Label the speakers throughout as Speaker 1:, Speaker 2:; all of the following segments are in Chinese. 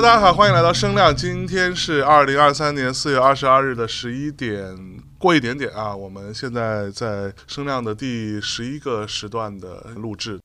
Speaker 1: 大家好，欢迎来到声量。今天是二零二三年四月二十二日的十一点过一点点啊，我们现在在声量的第十一个时段的录制。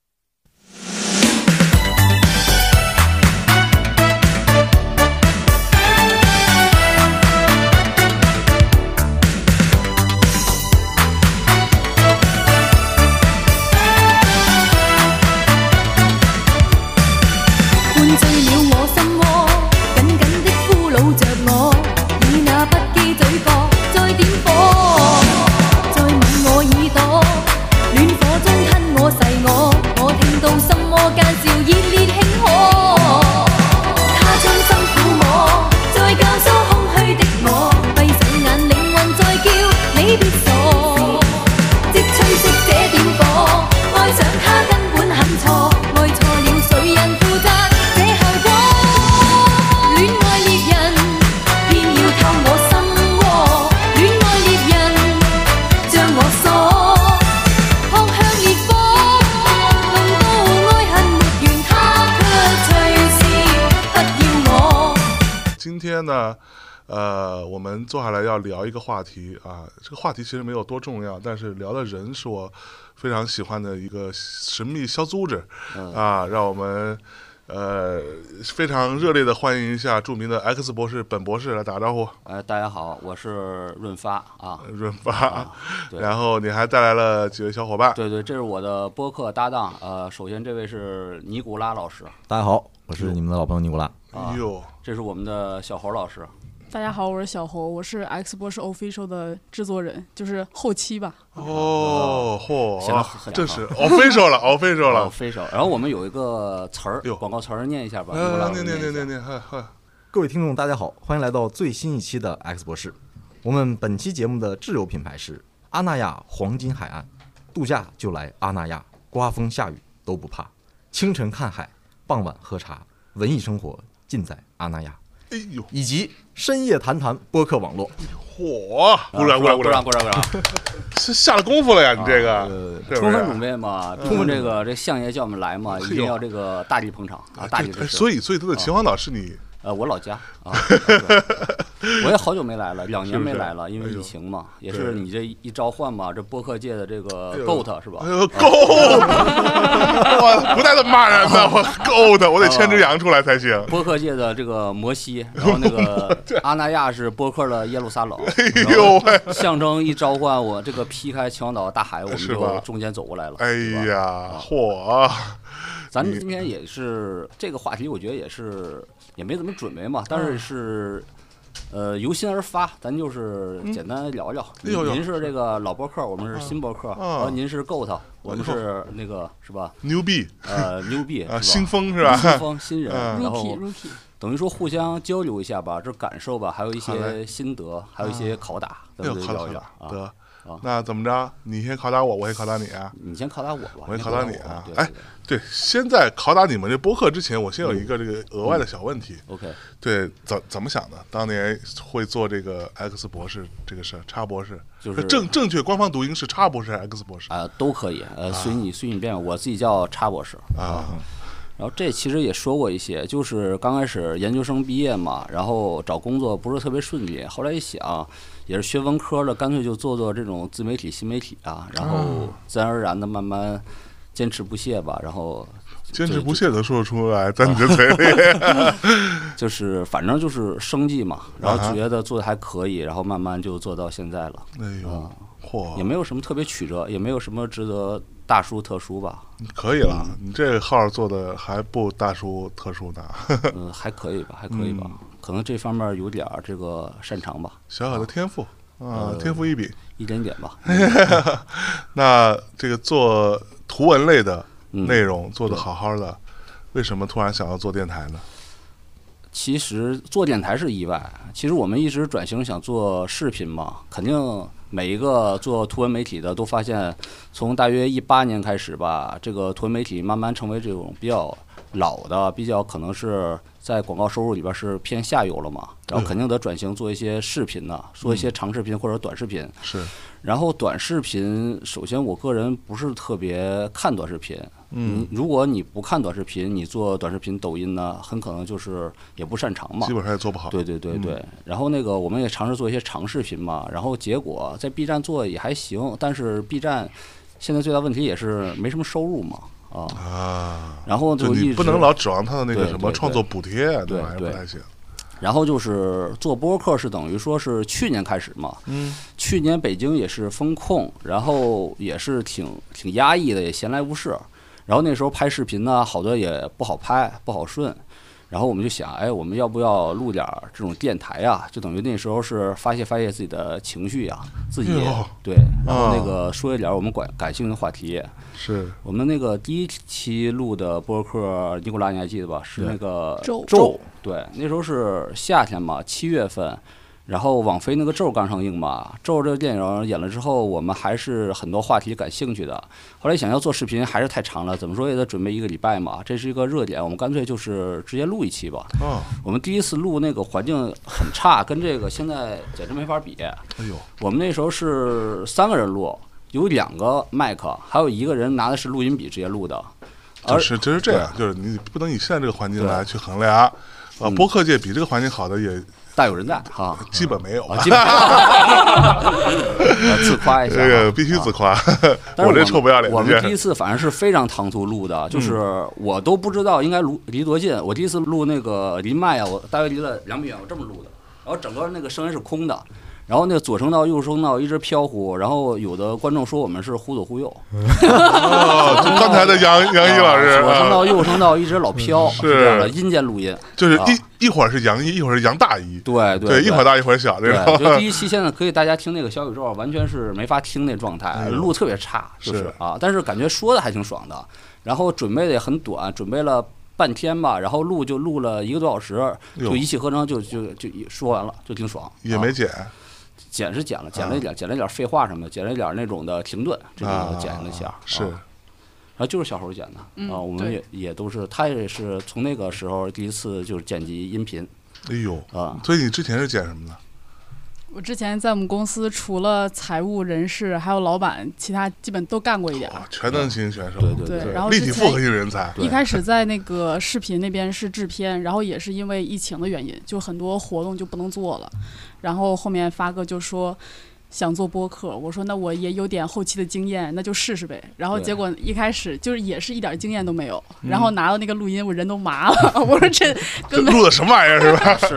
Speaker 1: 聊一个话题啊。这个话题其实没有多重要，但是聊的人是我非常喜欢的一个神秘小组织、啊。让我们呃非常热烈的欢迎一下著名的 X 博士本博士来打個招呼，
Speaker 2: 哎，大家好，我是润发啊。
Speaker 1: 潤發。
Speaker 2: 对
Speaker 1: 然后你还带来了几位小伙伴，
Speaker 2: 对对，这是我的播客搭档。呃，首先这位是尼古拉老师，
Speaker 3: 大家好，我是你们的老朋友尼古拉。
Speaker 2: 啊
Speaker 1: 哎呦，
Speaker 2: 这是我们的小侯老师。
Speaker 4: 大家好，我是小侯，我是 X 博士 Official 的制作人，就是后期吧。
Speaker 1: 哦，嚯
Speaker 2: 显得很，
Speaker 1: 这是 official 了，official 了
Speaker 2: ，official。然后我们有一个词儿，广告词儿念一下吧。
Speaker 1: 念念念念念，嗨嗨，
Speaker 3: 各位听众，大家好，欢迎来到最新一期的 X 博士。我们本期节目的挚友品牌是阿那亚黄金海岸，度假就来阿那亚，刮风下雨都不怕。清晨看海，傍晚喝茶，文艺生活尽在阿那亚，
Speaker 1: 哎呦，
Speaker 3: 以及深夜谈谈播客网络。
Speaker 1: 嚯，鼓掌鼓掌鼓掌
Speaker 2: 鼓掌鼓，掌！
Speaker 1: 是下了功夫了呀，你这个
Speaker 2: 充分准？备嘛，充分这个这相爷叫我们来嘛，一定要这个大力捧场啊，大力支持。
Speaker 1: 哎所以所以他的秦皇岛是你。
Speaker 2: 呃，我老家。啊，对 我也好久没来了，两年没来了，因为疫情嘛，也是你这一召唤嘛，这播客界的这个 GOAT 是吧
Speaker 1: ？GOAT，！我不带这么骂人的，我 GOAT，，我得牵只羊出来才行。
Speaker 2: 播客界的这个摩西，然后那个阿那亚是播客的耶路撒冷，
Speaker 1: 哎呦喂，
Speaker 2: 象征一召唤我这个劈开秦皇岛大海，我们就中间走过来了。
Speaker 1: 哎呀，嚯！
Speaker 2: 咱们今天也是这个话题，我觉得也是也没怎么准备嘛，但
Speaker 1: 嗯
Speaker 2: 是是。呃，由心而发，咱就是简单聊聊。您是这个老博客，我们是新博客，
Speaker 1: 啊
Speaker 2: 然后您是 GOAT，我们是那个是吧？
Speaker 1: 牛逼
Speaker 2: 呃，牛逼
Speaker 1: 啊，
Speaker 2: 是吧
Speaker 1: 新风是吧？
Speaker 2: 新风新人，
Speaker 1: 啊
Speaker 2: 然后等于说互相交流一下吧，这感受吧，还有一些心得，还有一些拷打，咱们聊一聊啊。
Speaker 1: 那怎么着？你先拷打我，我先拷打你啊？
Speaker 2: 你先拷打我吧，
Speaker 1: 我先拷打你啊哎
Speaker 2: 对
Speaker 1: 先在拷打你们这播客之前，我先有一个这个额外的小问题。
Speaker 2: ，OK，
Speaker 1: 对，怎怎么想的？当年会做这个 X 博士这个事儿，叉博士，
Speaker 2: 就是
Speaker 1: 正正确官方读音是叉博士还是 X 博士
Speaker 2: 啊，都可以，呃，随你随你便，我自己叫叉博士。
Speaker 1: 啊？
Speaker 2: 然后这其实也说过一些，就是刚开始研究生毕业嘛，然后找工作不是特别顺利，后来一想，也是学文科的，干脆就做做这种自媒体、新媒体啊，然后自然而然的慢慢坚持不懈吧，然后
Speaker 1: 坚持不懈的说出来，在你的嘴里。
Speaker 2: 就是反正就是生计嘛，然后觉得做的还可以，然后慢慢就做到现在了，
Speaker 1: 哎呦
Speaker 2: 啊，
Speaker 1: 嚯，
Speaker 2: 也没有什么特别曲折，也没有什么值得大叔特殊吧，
Speaker 1: 可以了，你这号做的还不大叔特殊呢，
Speaker 2: 嗯，还可以吧，还可以吧，
Speaker 1: 嗯
Speaker 2: 可能这方面有点这个擅长吧，
Speaker 1: 小小的天赋啊，
Speaker 2: 呃
Speaker 1: 天赋异禀。
Speaker 2: 一点点吧。
Speaker 1: 那这个做图文类的
Speaker 2: 嗯
Speaker 1: 内容做的好好的，为什么突然想要做电台呢？
Speaker 2: 其实做电台是意外，其实我们一直转型想做视频嘛，肯定每一个做图文媒体的都发现，从大约一八年开始吧，这个图文媒体慢慢成为这种比较老的，比较可能是在广告收入里边是偏下游了嘛，然后肯定得转型做一些视频呢，做一些长视频或者短视频。
Speaker 1: 是，
Speaker 2: 然后短视频，首先我个人不是特别看短视频，嗯，如果你不看短视频，你做短视频、抖音呢，很可能就是也不擅长嘛。
Speaker 1: 基。本上也做不好。
Speaker 2: 对对对对，然后那个我们也尝试做一些长视频嘛，然后结果在 B 站做也还行，但是 B 站现在最大问题也是没什么收入嘛，啊，
Speaker 1: 啊，
Speaker 2: 然后
Speaker 1: 就你不能老指望他的那个什么创作补贴，啊
Speaker 2: 对对。
Speaker 1: 不太行。
Speaker 2: 然后就是做播客是等于说是去年开始嘛，
Speaker 1: 嗯，
Speaker 2: 去年北京也是封控，然后也是挺挺压抑的，也闲来无事。然后那时候拍视频呢，好多也不好拍，不好顺。然后我们就想，哎，我们要不要录点儿这种电台呀？就等于那时候是发泄发泄自己的情绪呀、自己
Speaker 1: 哟
Speaker 2: 对，然后那个说一点儿我们感感兴趣的话题。
Speaker 1: 是
Speaker 2: 我们那个第一期录的播客，尼古拉你还记得吧？是那个
Speaker 4: 咒
Speaker 2: 咒，对，那时候是夏天嘛，七月份，然后网飞那个咒刚上映嘛，咒这个电影演了之后，我们还是很多话题感兴趣的。后来想要做视频还是太长了，怎么说也得准备一个礼拜嘛，这是一个热点，我们干脆就是直接录一期吧。
Speaker 1: 哦，
Speaker 2: 我们第一次录那个环境很差，跟这个现在简直没法比。
Speaker 1: 哎呦，
Speaker 2: 我们那时候是三个人录，有两个麦克，还有一个人拿的是录音笔直接录的。而
Speaker 1: 就是就是这样，就是你不能以现在这个环境来去衡量。呃，
Speaker 2: 嗯
Speaker 1: 播客界比这个环境好的也
Speaker 2: 大有人在哈，
Speaker 1: 基本没有。
Speaker 2: 啊，基本上 自夸一下啊，
Speaker 1: 这个必须自夸，
Speaker 2: 但是
Speaker 1: 这臭不要脸
Speaker 2: 我们第一次反正是非常唐突录的，就是我都不知道应该录离多近。我第一次录那个离麦啊，我大约离了两米远，我这么录的，然后整个那个声音是空的。然后那个左声道、右声道一直飘忽，然后有的观众说我们是忽左忽右，
Speaker 1: 哦，就刚才的杨杨一老师，
Speaker 2: 啊左声道、
Speaker 1: 啊
Speaker 2: 右声道一直老飘，
Speaker 1: 是
Speaker 2: 这样的阴间录音。
Speaker 1: 就是
Speaker 2: 啊
Speaker 1: 一一会儿是杨一，一会儿是杨大一，
Speaker 2: 对对
Speaker 1: 一会儿大一会儿小，这
Speaker 2: 对，就
Speaker 1: 个
Speaker 2: 第一期现在可以大家听那个小宇宙，完全是没法听那状态录特别差，就是
Speaker 1: 是
Speaker 2: 啊，但是感觉说的还挺爽的，然后准备的也很短，准备了半天吧，然后录就录了一个多小时，就一气呵成就就就一说完了，就挺爽。啊
Speaker 1: 也没剪
Speaker 2: 剪是剪了，剪了一点，剪了一点废话什么的，剪了一点那种的停顿，这种剪了一下，
Speaker 1: 是
Speaker 2: 啊。然后就是小猴剪的
Speaker 4: 嗯
Speaker 2: 啊，我们也也都是，他也是从那个时候第一次就是剪辑音频
Speaker 1: 哎呦，
Speaker 2: 啊，
Speaker 1: 所以你之前是剪什么的？
Speaker 4: 我之前在我们公司除了财务、人事还有老板，其他基本都干过一点
Speaker 1: 全能型选手，
Speaker 2: 对对
Speaker 4: 对，
Speaker 1: 对
Speaker 4: 然后
Speaker 1: 立体复合型人才，
Speaker 4: 一开始在那个视频那边是制片，然后也是因为疫情的原因，就很多活动就不能做了。然后后面发哥就说想做播客，我说那我也有点后期的经验，那就试试呗。然后结果一开始就是也是一点经验都没有，
Speaker 1: 嗯
Speaker 4: 然后拿到那个录音我人都麻了，我说这
Speaker 1: 这
Speaker 4: 根本
Speaker 1: 录的什么玩意儿是吧？
Speaker 2: 是是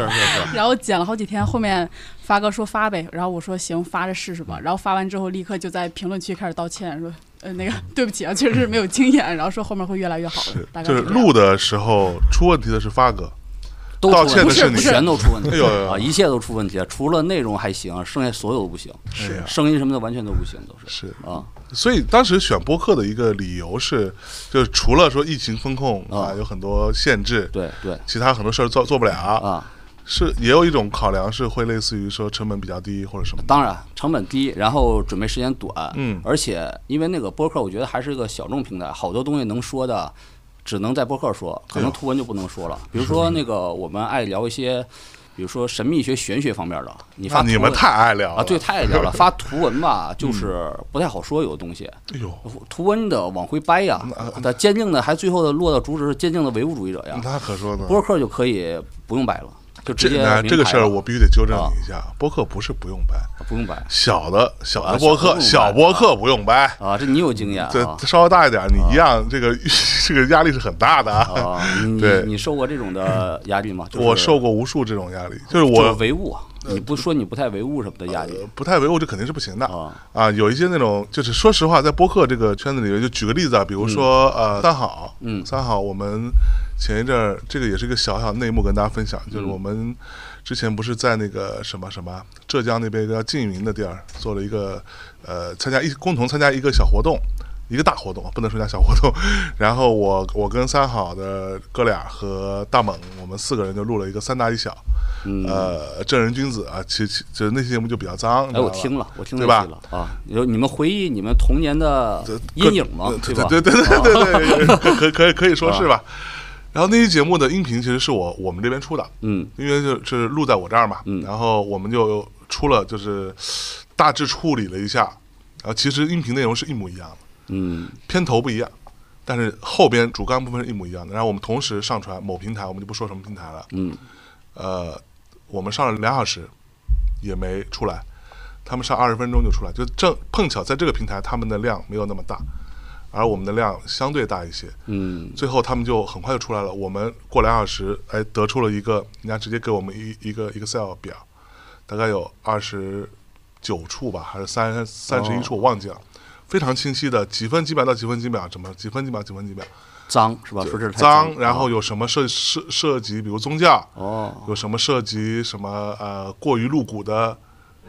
Speaker 2: 是，
Speaker 4: 然后剪了好几天，后面发哥说发呗，然后我说行，发着试试吧。然后发完之后，立刻就在评论区开始道歉，说呃那个对不起啊，确实没有经验，然后说后面会越来越好的
Speaker 1: 是，
Speaker 4: 大，概
Speaker 1: 就是录的时候出问题的是发哥，
Speaker 2: 都
Speaker 1: 道歉的是你
Speaker 2: 全都出问题
Speaker 1: 哎呦呦呦
Speaker 2: 啊，一切都出问题，除了内容还行，剩下所有都不行，
Speaker 1: 是呀
Speaker 2: 声音什么的完全都不行，都是
Speaker 1: 是，
Speaker 2: 啊，
Speaker 1: 所以当时选播客的一个理由是，就是除了说疫情风控啊
Speaker 2: 啊
Speaker 1: 有很多限制，
Speaker 2: 对对
Speaker 1: 其他很多事儿做做不了，
Speaker 2: 啊，
Speaker 1: 是也有一种考量是会类似于说成本比较低或者什么。
Speaker 2: 当然成本低，然后准备时间短，
Speaker 1: 嗯
Speaker 2: 而且因为那个播客，我觉得还是一个小众平台，好多东西能说的。只能在播客说，可能图文就不能说了。比如说那个，我们爱聊一些，比如说神秘学、玄学方面的。你发
Speaker 1: 你们太爱聊了
Speaker 2: 啊，对，太爱聊了。发图文吧，就是不太好说，有的东西。
Speaker 1: 哎呦，
Speaker 2: 图文的往回掰呀，但坚定的还最后的落到主旨是坚定的唯物主义者呀。
Speaker 1: 那可说呢。
Speaker 2: 播客就可以不用掰了，就直接
Speaker 1: 这个事儿我必须得纠正你一下，播客不是不用掰，
Speaker 2: 不用掰
Speaker 1: 小的小
Speaker 2: 啊
Speaker 1: 的播客，
Speaker 2: 小
Speaker 1: 播客不用掰，
Speaker 2: 啊，这你有经验
Speaker 1: 这
Speaker 2: 啊
Speaker 1: 稍微大一点，你一样这个 这个压力是很大的啊。对
Speaker 2: 你你受过这种的压力吗？就是
Speaker 1: 我受过无数这种压力，就是
Speaker 2: 就是
Speaker 1: 我
Speaker 2: 唯物，你不说你不太唯物什么的压力
Speaker 1: 呃不太唯物，这肯定是不行的
Speaker 2: 啊
Speaker 1: 啊。有一些那种，就是说实话，在播客这个圈子里面，就举个例子啊，比如说呃，三好，
Speaker 2: 嗯
Speaker 1: 三好，我们前一阵儿这个也是一个小小内幕跟大家分享，就是
Speaker 2: 嗯
Speaker 1: 我们之前不是在那个什么什么浙江那边一个叫缙云的地儿做了一个呃参加一共同参加一个小活动。一个大活动，不能说叫小活动。然后我我跟三好的哥俩和大猛，我们四个人就录了一个三大一小，
Speaker 2: 嗯，
Speaker 1: 呃，正人君子啊，其其就是那期节目就比较脏，
Speaker 2: 哎，我听了，我听了
Speaker 1: 对吧
Speaker 2: 期了啊，有你们回忆你们童年的阴影吗？
Speaker 1: 对
Speaker 2: 吧？
Speaker 1: 对对对对
Speaker 2: 啊
Speaker 1: 对对，可可以可以说是吧。然后那期节目的音频其实是我我们这边出的，
Speaker 2: 嗯
Speaker 1: 因为就是录在我这儿嘛，
Speaker 2: 嗯
Speaker 1: 然后我们就出了，就是大致处理了一下，然后其实音频内容是一模一样的，
Speaker 2: 嗯
Speaker 1: 片头不一样，但是后边主干部分是一模一样的。然后我们同时上传某平台，我们就不说什么平台了。
Speaker 2: 嗯，
Speaker 1: 呃，我们上了两小时也没出来，他们上二十分钟就出来，就正碰巧在这个平台他们的量没有那么大，而我们的量相对大一些。
Speaker 2: 嗯，
Speaker 1: 最后他们就很快就出来了。我们过两小时，哎，得出了一个，人家直接给我们一一个 Excel 表，大概有二十九处吧，还是三三十一处，我忘记了，非常清晰的几分几秒到几分几秒，怎么几分几秒几分几秒，
Speaker 2: 脏是吧？说这是太
Speaker 1: 脏，然后
Speaker 2: 哦
Speaker 1: 有什么涉涉涉及，比如宗教，
Speaker 2: 哦，
Speaker 1: 有什么涉及什么呃过于露骨的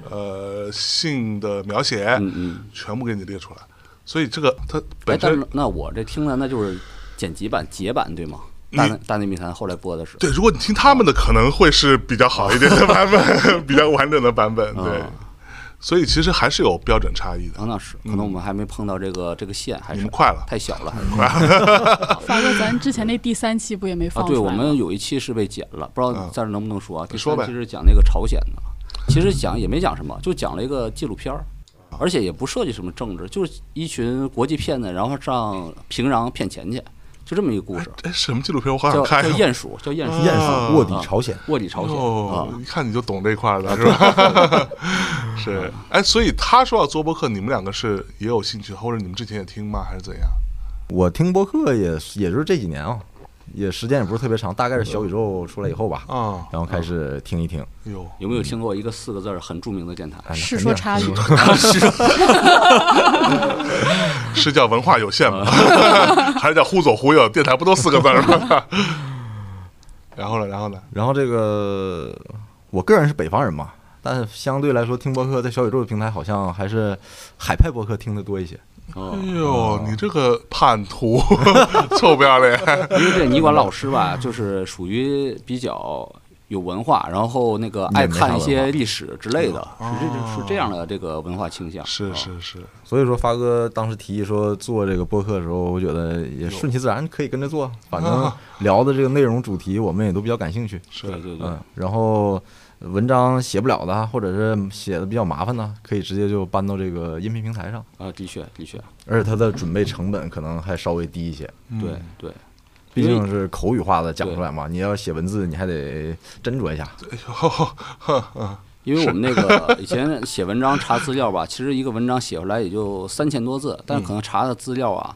Speaker 1: 呃性的描写，
Speaker 2: 嗯嗯。
Speaker 1: 全部给你列出来。所以这个它
Speaker 2: 哎，
Speaker 1: 本身
Speaker 2: 那我这听的那就是剪辑版、节版对吗？大内大内密谈后来播的是。
Speaker 1: 对，如果你听他们的，可能会是比较好一点的版本，比较完整的版本。对，
Speaker 2: 啊
Speaker 1: 所以其实还是有标准差异的
Speaker 2: 啊，。那是，可能我们还没碰到这个这个线，还是
Speaker 1: 快了
Speaker 2: 太小了，还是
Speaker 4: 发哥，咱之前那第三期不也没
Speaker 2: 啊？对，
Speaker 4: 放出来吗？
Speaker 2: 我们有一期是被剪了，不知道
Speaker 1: 嗯
Speaker 2: 在这能不能说啊？第
Speaker 1: 你说呗
Speaker 2: 三期是讲那个朝鲜的，其实讲也没讲什么，就讲了一个纪录片儿，而且也不涉及什么政治，就是一群国际骗子，然后上平壤骗钱去，就这么一个故事，
Speaker 1: 哎，什么纪录片？我好
Speaker 2: 叫
Speaker 1: 想看。
Speaker 2: 叫鼹鼠，叫鼹鼠，
Speaker 1: 啊
Speaker 3: 鼹鼠卧底朝鲜，
Speaker 2: 卧底朝鲜
Speaker 1: 哦
Speaker 2: 啊，，
Speaker 1: 一看你就懂这块的是吧？是，哎，所以他说要做播客，你们两个是也有兴趣，或者你们之前也听吗？还是怎样？
Speaker 3: 我听播客也也就是这几年啊，也时间也不是特别长，大概是小宇宙出来以后吧，
Speaker 1: 啊，
Speaker 3: 然后开始听一听。
Speaker 1: 有
Speaker 2: 有没有听过一个四个字儿很著名的电台？
Speaker 3: 哎
Speaker 4: 是说差距，
Speaker 1: 是叫文化有限吗？还是叫忽左忽右？电台不都四个字儿吗？然后呢？然后呢？
Speaker 3: 然后这个我个人是北方人嘛，但是相对来说听播客在小宇宙的平台好像还是海派播客听的多一些。
Speaker 2: 哦
Speaker 1: 哎，呦，你这个叛徒，臭不要脸！
Speaker 2: 因为这尼管老师吧，就是属于比较有文化，然后那个爱看一些历史之类的，是这是这样的这个文化倾向。
Speaker 1: 是
Speaker 2: 啊
Speaker 1: 是是，
Speaker 3: 所以说发哥当时提议说做这个播客的时候，我觉得也顺其自然，可以跟着做，反 正聊的这个内容主题我们也都比较感兴趣。
Speaker 1: 是
Speaker 2: 对对对
Speaker 3: 嗯，，然后文章写不了的，或者是写的比较麻烦的，可以直接就搬到这个音频平台上，
Speaker 2: 啊，的确的确，
Speaker 3: 而且它的准备成本可能还稍微低一些，
Speaker 1: 嗯。
Speaker 2: 对对。
Speaker 3: 毕竟是口语化的讲出来嘛，你要写文字，你还得斟酌一下。
Speaker 1: 哎呦，嗯
Speaker 2: 因为我们那个 以前写文章查资料吧，其实一个文章写出来也就三千多字，但是可能查的资料啊，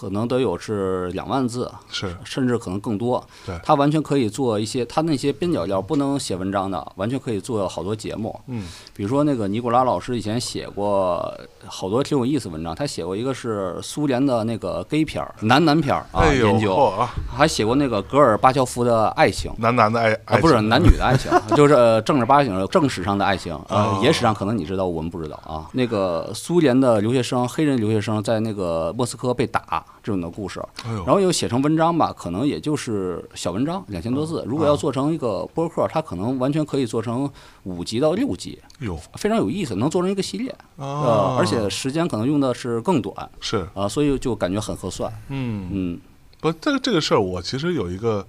Speaker 2: 可能得有是两万字，
Speaker 1: 是
Speaker 2: 甚至可能更多。
Speaker 1: 对
Speaker 2: 他完全可以做一些，他那些边角料不能写文章的，完全可以做好多节目。
Speaker 1: 嗯，
Speaker 2: 比如说那个尼古拉老师以前写过好多挺有意思文章，他写过一个是苏联的那个 gay 片儿、男男片儿啊
Speaker 1: 哎
Speaker 2: 研究，还写过那个戈尔巴乔夫的爱情。
Speaker 1: 男男的爱
Speaker 2: 不是男女的爱情，就是呃正儿八经的正史上的爱情，呃
Speaker 1: 哦，
Speaker 2: 野史上可能你知道，我们不知道啊。那个苏联的留学生，黑人留学生在那个莫斯科被打这种的故事，然后又写成文章吧，可能也就是小文章，两千多字。如果要做成一个播客，它可能完全可以做成五集到六集，
Speaker 1: 有
Speaker 2: 非常有意思，能做成一个系列。呃
Speaker 1: 啊，，
Speaker 2: 而且时间可能用的是更短。
Speaker 1: 是。
Speaker 2: 啊，所以就感觉很合算。
Speaker 1: 嗯。
Speaker 2: 嗯，
Speaker 1: 不，这个这个事儿，我其实有一个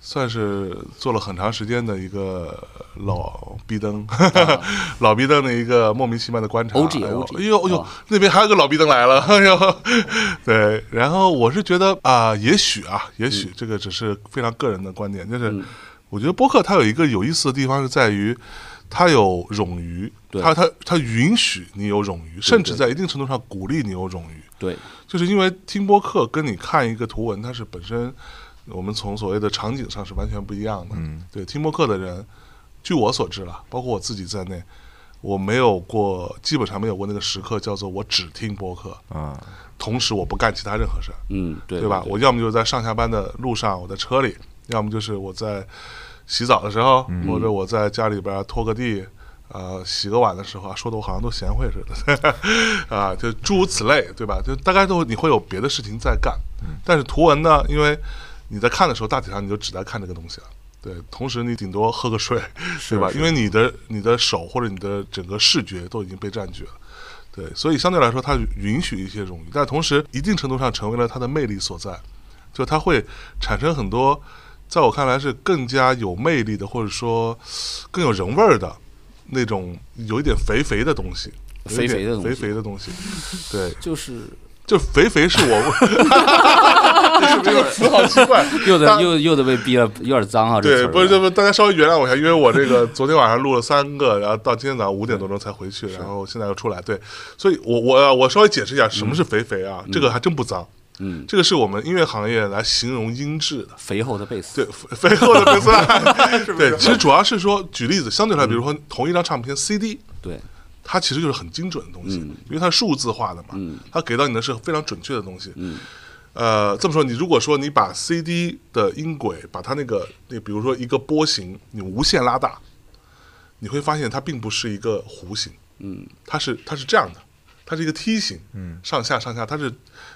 Speaker 1: 算是做了很长时间的一个老逼灯，老逼灯的一个莫名其妙的观察。
Speaker 2: OG
Speaker 1: 哎呦哎呦哎呦
Speaker 2: 啊，
Speaker 1: 那边还有个老逼灯来了，哎呦，对。然后我是觉得啊、也许啊，也许这个只是非常个人的观点，就是
Speaker 2: 嗯
Speaker 1: 我觉得播客它有一个有意思的地方是在于。它有冗余，它它它允许你有冗余，甚至在一定程度上鼓励你有冗余。
Speaker 2: 对，
Speaker 1: 就是因为听播客跟你看一个图文，它是本身我们从所谓的场景上是完全不一样的。
Speaker 3: 嗯，
Speaker 1: 对，听播客的人，据我所知了，包括我自己在内，我没有过，基本上没有过那个时刻叫做我只听播客，
Speaker 3: 啊，
Speaker 1: 同时我不干其他任何事儿，
Speaker 2: 嗯，对，
Speaker 1: 对吧？我要么就是在上下班的路上，我在车里；要么就是我在洗澡的时候，或者我在家里边拖个地。呃，洗个碗的时候啊，说的我好像都贤惠似的，啊，就诸如此类，对吧？就大概都你会有别的事情在干，但是图文呢，因为你在看的时候，大体上你就只在看这个东西了，对，同时你顶多喝个水，对吧？因为你的你的手或者你的整个视觉都已经被占据了，对，所以相对来说，它允许一些冗余，但同时一定程度上成为了它的魅力所在，就它会产生很多，在我看来是更加有魅力的，或者说更有人味儿的那种有一点肥肥的东西，
Speaker 2: 肥肥的东西
Speaker 1: 肥肥的东西，对，
Speaker 2: 就是
Speaker 1: 就肥肥是我，这个词好奇怪。
Speaker 2: 又
Speaker 1: 大
Speaker 2: 得又又得被逼了，有点脏啊！
Speaker 1: 对，不是，不是，大家稍微原谅我一下，因为我这个昨天晚上录了三个，然后到今天早上五点多钟才回去，然后现在又出来，对，所以我我我稍微解释一下什么是肥肥啊，这个还真不脏，
Speaker 2: 嗯，
Speaker 1: 这个是我们音乐行业来形容音质。的。
Speaker 2: 肥厚的贝斯，
Speaker 1: 对，肥肥厚的贝斯。兰，对，其实主要是说，举例子，相对来，比如说同一张唱片 CD，
Speaker 2: 对，
Speaker 1: 它其实就是很精准的东西，
Speaker 2: 嗯。
Speaker 1: 因为它是数字化的嘛，
Speaker 2: 嗯。
Speaker 1: 它给到你的是非常准确的东西。
Speaker 2: 嗯。
Speaker 1: 呃，这么说，你如果说你把 CD 的音轨，把它那个那比如说一个波形，你无限拉大，你会发现它并不是一个弧形，
Speaker 2: 嗯。
Speaker 1: 它是它是这样的，它是一个梯形，嗯，上下上下，它是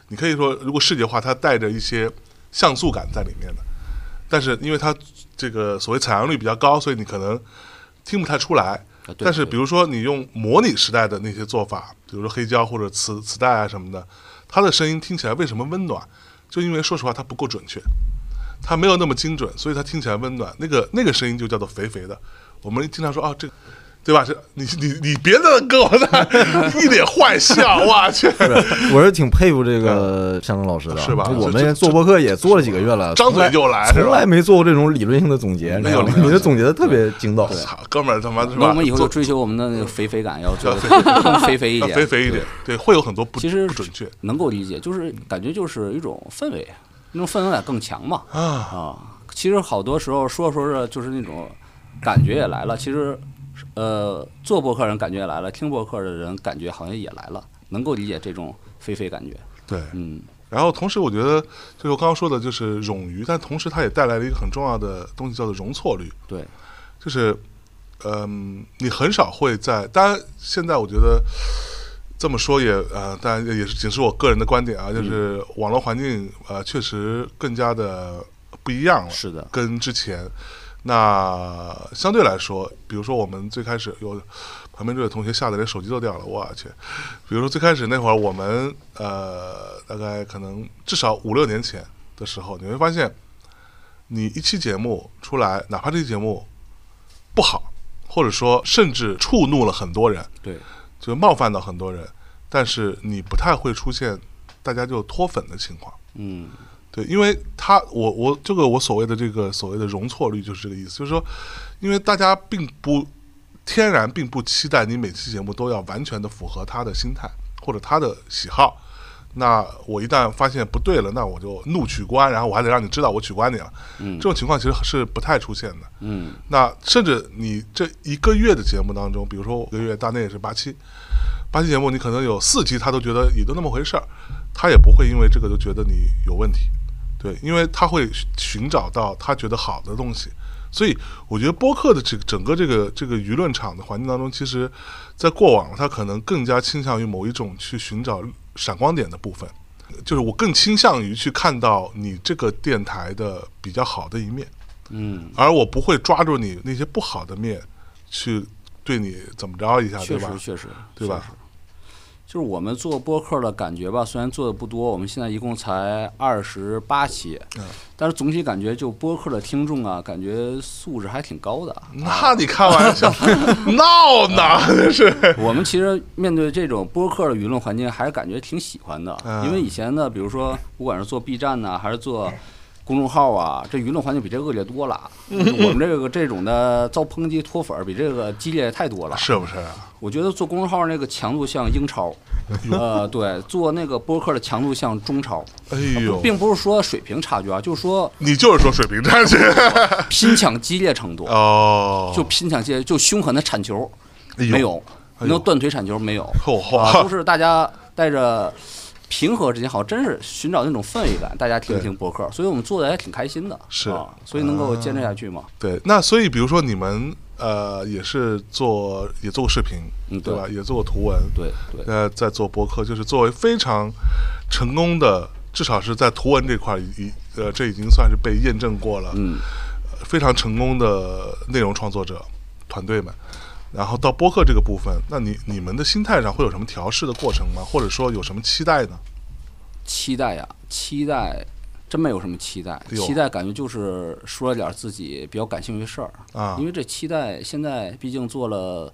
Speaker 1: 你可以说如果视觉化，它带着一些像素感在里面的，但是因为它这个所谓采样率比较高，所以你可能听不太出来。但是比如说你用模拟时代的那些做法，比如说黑胶或者磁磁带啊什么的，它的声音听起来为什么温暖？就因为说实话它不够准确，它没有那么精准，所以它听起来温暖。那个那个声音就叫做肥肥的。我们经常说啊，这个对吧？这你你你别在那跟我那 一脸坏笑，我去！
Speaker 3: 我是挺佩服这个向东老师的，
Speaker 1: 是吧
Speaker 3: 我们做播客也做了几个月了，
Speaker 1: 张嘴就来，
Speaker 3: 从来没做过这种理论性的总结，
Speaker 1: 没有
Speaker 3: 你的总结的特别精到。
Speaker 1: 操，哥们儿他妈是吧？
Speaker 2: 那我们以后就追求我们的那个肥肥感，要做肥肥一点，
Speaker 1: 肥肥一点，对，会有很多不
Speaker 2: 其实
Speaker 1: 不准确
Speaker 2: 能够理解，就是感觉就是一种氛围，那种氛围感更强嘛。
Speaker 1: 啊。
Speaker 2: 啊，其实好多时候说着说着就是那种感觉也来了。其实，呃，做博客人感觉也来了，听博客的人感觉好像也来了，能够理解这种飞飞感觉。
Speaker 1: 对，
Speaker 2: 嗯，
Speaker 1: 然后同时我觉得就是我刚刚说的，就是冗余，但同时它也带来了一个很重要的东西，叫做容错率。
Speaker 2: 对，
Speaker 1: 就是，嗯，你很少会在，当然现在我觉得这么说也呃，当然也是仅是我个人的观点啊，就是网络环境呃确实更加的不一样了，
Speaker 2: 是的，
Speaker 1: 跟之前。那相对来说，比如说我们最开始有旁边这位同学吓得连手机都掉了，我去！比如说最开始那会儿，我们呃大概可能至少五六年前的时候，你会发现，你一期节目出来，哪怕这期节目不好，或者说甚至触怒了很多人，
Speaker 2: 对，
Speaker 1: 就冒犯到很多人，但是你不太会出现大家就脱粉的情况。
Speaker 2: 嗯，
Speaker 1: 对，因为他我我这个我所谓的这个所谓的容错率就是这个意思，就是说，因为大家并不天然并不期待你每期节目都要完全的符合他的心态或者他的喜好。那我一旦发现不对了，那我就怒取关，然后我还得让你知道我取关你了。
Speaker 2: 嗯
Speaker 1: 这种情况其实是不太出现的。
Speaker 2: 嗯，
Speaker 1: 那甚至你这一个月的节目当中，比如说一个月大内也是八期，八期节目你可能有四期他都觉得也就那么回事儿，他也不会因为这个就觉得你有问题，对，因为他会寻找到他觉得好的东西。所以我觉得播客的这个整个这个这个舆论场的环境当中，其实，在过往他可能更加倾向于某一种去寻找闪光点的部分，就是我更倾向于去看到你这个电台的比较好的一面。
Speaker 2: 嗯，
Speaker 1: 而我不会抓住你那些不好的面去对你怎么着一下，对吧
Speaker 2: 确实？确实，
Speaker 1: 对吧？
Speaker 2: 就是我们做播客的感觉吧，虽然做的不多，我们现在一共才二十八期，
Speaker 1: 嗯
Speaker 2: 但是总体感觉就播客的听众啊，感觉素质还挺高的。
Speaker 1: 那你开玩笑，闹呢？这是
Speaker 2: 我们其实面对这种播客的舆论环境，还是感觉挺喜欢的，
Speaker 1: 嗯
Speaker 2: 因为以前呢，比如说不管是做 B 站呢、还是做公众号啊，这舆论环境比这恶劣多了。我们这个这种的遭抨击、脱粉儿，比这个激烈太多了。
Speaker 1: 是不是啊？
Speaker 2: 我觉得做公众号那个强度像英超，呃，对，做那个播客的强度像中超，
Speaker 1: 哎呦，
Speaker 2: 并不是说水平差距啊，就是说
Speaker 1: 你就是说水平差距
Speaker 2: 拼抢激烈程度，
Speaker 1: 哦，
Speaker 2: 就拼抢激烈，就凶狠的铲球没有，
Speaker 1: 哎呦
Speaker 2: 那种断腿铲球没有。
Speaker 1: 嚯
Speaker 2: 啊，
Speaker 1: 嚯
Speaker 2: 都是大家带着平和之间，好像真是寻找那种氛围感，大家听一听博客，所以我们做的还挺开心的，
Speaker 1: 是
Speaker 2: 啊，所以能够坚持下去嘛。
Speaker 1: 对，那所以比如说你们呃也是做也做过视频，
Speaker 2: 嗯
Speaker 1: 对吧？也做过图文，
Speaker 2: 对对，
Speaker 1: 呃，在做博客，就是作为非常成功的，至少是在图文这块儿已呃，这已经算是被验证过了，
Speaker 2: 嗯，
Speaker 1: 呃非常成功的内容创作者团队们。然后到播客这个部分，那你你们的心态上会有什么调试的过程吗？或者说有什么期待呢？
Speaker 2: 期待呀，期待。真没有什么期待，期待感觉就是说了点自己比较感兴趣的事儿，
Speaker 1: 啊
Speaker 2: 因为这期待现在毕竟做了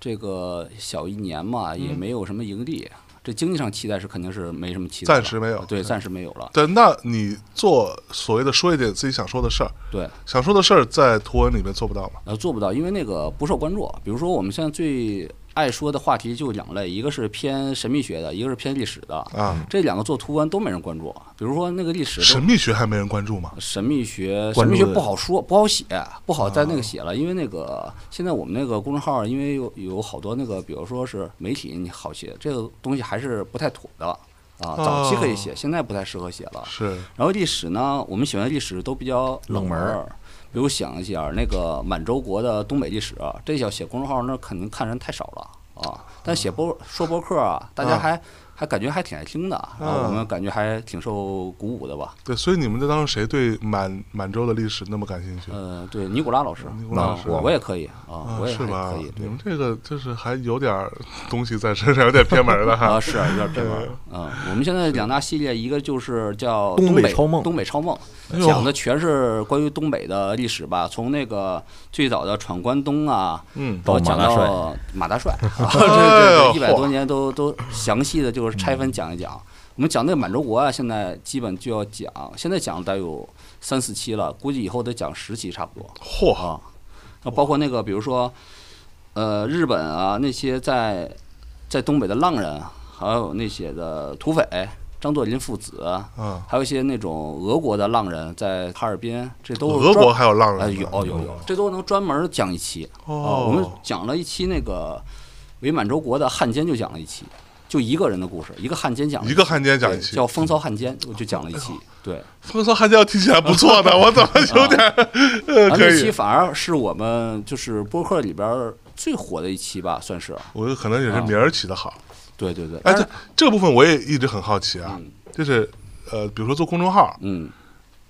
Speaker 2: 这个小一年嘛，
Speaker 1: 嗯
Speaker 2: 也没有什么盈利，这经济上期待是肯定是没什么期待，
Speaker 1: 暂时没有
Speaker 2: 对，暂时没有了。
Speaker 1: 对，那你做所谓的说一点自己想说的事儿，
Speaker 2: 对，
Speaker 1: 想说的事儿在图文里面做不到吗？
Speaker 2: 呃，做不到，因为那个不受关注。比如说我们现在最爱说的话题就两类，一个是偏神秘学的，一个是偏历史的。
Speaker 1: 啊，
Speaker 2: 这两个做图文都没人关注。比如说那个历史
Speaker 1: 神秘学还没人关注吗？
Speaker 2: 神秘学，神秘学不好说，不好写，不好在那个写了，因为那个现在我们那个公众号，因为有有好多那个，比如说是媒体，你好写这个东西还是不太妥的啊。早期可以写，现在不太适合写了。
Speaker 1: 是
Speaker 2: 然后历史呢，我们喜欢的历史都比较冷门
Speaker 3: 冷门
Speaker 2: 儿，比如想一下那个满洲国的东北历史，这小写公众号那肯定看人太少了啊。但写播说播客啊，大家
Speaker 1: 啊
Speaker 2: 还还感觉还挺爱听的啊，
Speaker 1: 啊
Speaker 2: 我们感觉还挺受鼓舞的吧。
Speaker 1: 对，所以你们这当时谁对满满洲的历史那么感兴趣？
Speaker 2: 呃，对，尼古拉老师，
Speaker 1: 尼古拉老师
Speaker 2: 我我也可以啊，
Speaker 1: 啊
Speaker 2: 我，也还
Speaker 1: 是吧
Speaker 2: 可以，？
Speaker 1: 你们这个就是还有点东西在身上，有点偏门的
Speaker 2: 啊，
Speaker 1: 哈。
Speaker 2: 是有点偏门。嗯，我们现在两大系列，一个就是叫
Speaker 3: 东
Speaker 2: 东
Speaker 3: 北超梦
Speaker 2: 东北超梦讲的全是关于东北的历史吧，从那个最早的闯关东啊，
Speaker 1: 嗯，
Speaker 2: 到讲
Speaker 3: 到马大帅
Speaker 2: 到马大帅，一百多年都都详细的就是拆分讲一讲。我们讲那个满洲国啊，现在基本就要讲，现在讲得有三四期了，估计以后得讲十期差不多。
Speaker 1: 嚯，
Speaker 2: 哈，那包括那个比如说，呃，日本啊那些在在东北的浪人，还有那些的土匪张作霖父子，
Speaker 1: 嗯，
Speaker 2: 还有一些那种俄国的浪人在哈尔滨，这都
Speaker 1: 俄国还有浪
Speaker 2: 哎
Speaker 1: 人呢，
Speaker 2: 有有有，这都能专门讲一期哦。我们
Speaker 1: 哦，
Speaker 2: 讲了一期那个伪满洲国的汉奸，就讲了一期。就一个人的故事，一个汉奸讲了
Speaker 1: 一个汉奸讲一期，
Speaker 2: 叫风骚汉奸，我就讲了一期。对，
Speaker 1: 风骚汉奸听起来不错的，我怎么有点儿 呃可
Speaker 2: 啊那期？反而是我们就是播客里边最火的一期吧，算是。
Speaker 1: 我可能也是名儿起的好。
Speaker 2: 对对对，
Speaker 1: 哎，这这部分我也一直很好奇啊
Speaker 2: 嗯，
Speaker 1: 就是呃，比如说做公众号，
Speaker 2: 嗯，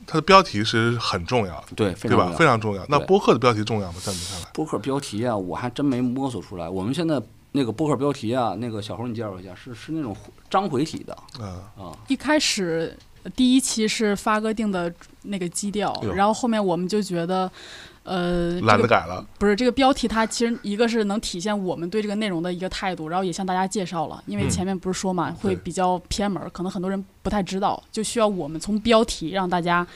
Speaker 1: 它的标题是很重要的，
Speaker 2: 对，非
Speaker 1: 对吧？非常重要。那
Speaker 2: 对
Speaker 1: 播客的标题重要吗？在你看来？
Speaker 2: 播客标题啊，我还真没摸索出来。我们现在那个播客标题啊，那个小猴你介绍一下，是是那种章回体的
Speaker 1: 嗯，
Speaker 2: 啊，
Speaker 4: 一开始呃第一期是发哥定的那个基调然后后面我们就觉得，呃，
Speaker 1: 懒
Speaker 4: 这个
Speaker 1: 得改了。
Speaker 4: 不是这个标题，它其实一个是能体现我们对这个内容的一个态度，然后也向大家介绍了，因为
Speaker 1: 嗯
Speaker 4: 前面不是说嘛，会比较偏门儿，可能很多人不太知道，就需要我们从标题让大家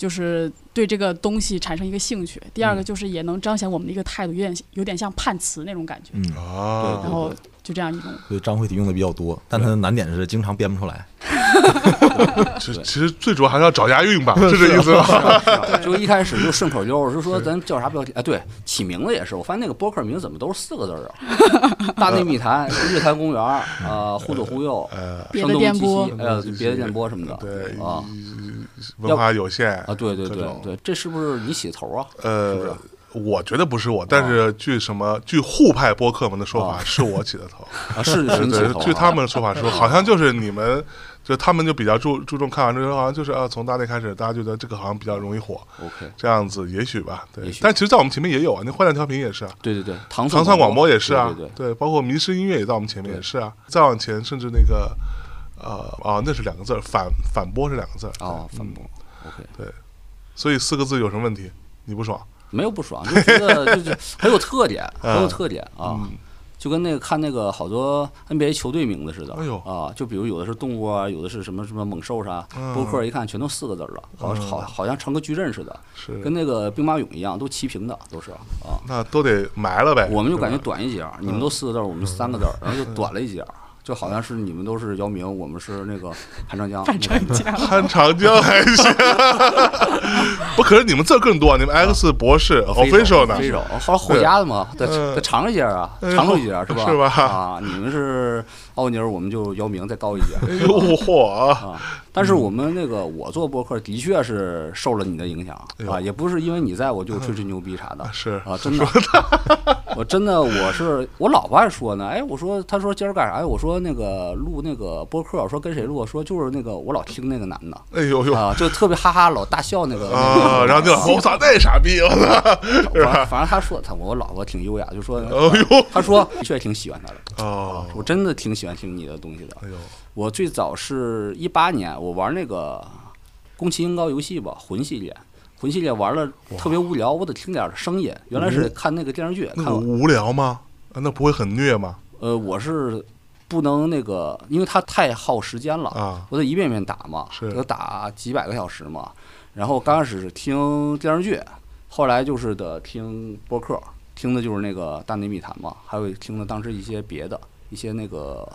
Speaker 4: 就是对这个东西产生一个兴趣。第二个
Speaker 1: 嗯
Speaker 4: 就是也能彰显我们的一个态度，有点有点像判词那种感觉，
Speaker 3: 嗯，
Speaker 1: 啊，
Speaker 4: 然后就这样一种。
Speaker 3: 所以张慧体用的比较多，但它的难点是经常编不出来。
Speaker 1: 其实其实最主要还是要找押韵吧，是这意思吧？
Speaker 2: 就一开始就顺口溜，就说咱叫啥标题？哎，对，起名字也是，我发现那个播客名怎么都是四个字儿啊？大内密谈、日坛公园儿、呃，忽左忽右、
Speaker 1: 呃，
Speaker 4: 别
Speaker 2: 声东击
Speaker 4: 的电波
Speaker 2: 西，呃，别的电波什么的，
Speaker 1: 对
Speaker 2: 啊
Speaker 1: 文化有限
Speaker 2: 啊，对对对对，这是不是你起的头啊？是不
Speaker 1: 呃
Speaker 2: 是，
Speaker 1: 我觉得不是我，但是据什么据沪派播客们的说法，
Speaker 2: 啊
Speaker 1: 是我起的头。
Speaker 2: 啊，是是
Speaker 1: 对据他们的说法说，好像就是你们，就他们就比较注注重看完之后，好像就是啊，从大内开始，大家觉得这个好像比较容易火
Speaker 2: ，OK，
Speaker 1: 这样子，也许吧。对但其实，在我们前面也有啊，那坏蛋调频也是啊，
Speaker 2: 对对对，糖
Speaker 1: 糖蒜广播也是啊，
Speaker 2: 对对对，
Speaker 1: 包括迷失音乐也在我们前面也是啊，再往前甚至那个。呃啊，那是两个字儿，反反驳是两个字儿
Speaker 2: 哦，
Speaker 1: 对嗯
Speaker 2: 反驳，OK，对
Speaker 1: 所以四个字有什么问题？你不爽？
Speaker 2: 没有不爽，就觉得就是很有特点，
Speaker 1: 嗯
Speaker 2: 很有特点啊。
Speaker 1: 嗯
Speaker 2: 就跟那个看那个好多 NBA 球队名字似的，
Speaker 1: 哎呦
Speaker 2: 啊，就比如有的是动物啊，有的是什么什么猛兽啥，
Speaker 1: 嗯
Speaker 2: 播客一看全都四个字儿了，好
Speaker 1: 嗯
Speaker 2: 好好像成个矩阵似的，
Speaker 1: 是，
Speaker 2: 跟那个兵马俑一样，都齐平的，都是啊。
Speaker 1: 那都得埋了呗。
Speaker 2: 我们就感觉短一截儿，你们都四个字儿，我们三个字儿，然后就短了一截儿，就好像是你们都是姚明，我们是那个 潘长江，
Speaker 4: 反正这样，
Speaker 1: 潘长江还行，不，可是你们字更多，你们 X 博士 official 呢？
Speaker 2: 后来后加的嘛，得
Speaker 1: 嗯。
Speaker 2: 得长一些啊，
Speaker 1: 哎
Speaker 2: 长出一些是吧？
Speaker 1: 是吧？
Speaker 2: 啊，你们是奥尼尔，我们就姚明再高一截儿。
Speaker 1: 哎呦嚯啊！
Speaker 2: 啊，但是我们那个我做播客的确是受了你的影响啊，也不是因为你在我就吹吹牛逼啥的
Speaker 1: 是
Speaker 2: 啊，真的，我真的我是我老婆还说呢，哎，我说她说今儿干啥呀？我说那个录那个播客，我说跟谁录？说就是那个我老听那个男的
Speaker 1: 哎呦呦
Speaker 2: 啊，就特别哈哈老大笑那个
Speaker 1: 啊！然后你老婆，我操，那傻逼，我操！
Speaker 2: 反正反正他说他我老婆挺优雅，就说
Speaker 1: 哎呦
Speaker 2: 他说的确挺喜欢他的，
Speaker 1: 哦，
Speaker 2: 我真的挺喜欢听你的东西的。
Speaker 1: 哎呦，
Speaker 2: 我最早是一八年，我玩那个宫崎英高游戏吧，魂系列，魂系列玩了特别无聊，我得听点儿声音。原来是看那个电视剧，看
Speaker 1: 无聊吗？啊那不会很虐吗？
Speaker 2: 呃，我是不能那个，因为它太耗时间了
Speaker 1: 啊
Speaker 2: 我得一遍遍打嘛，
Speaker 1: 是
Speaker 2: 得打几百个小时嘛。然后刚开始是听电视剧，后来就是得听播客，听的就是那个《大内密谈》嘛，还有听的当时一些别的一些那个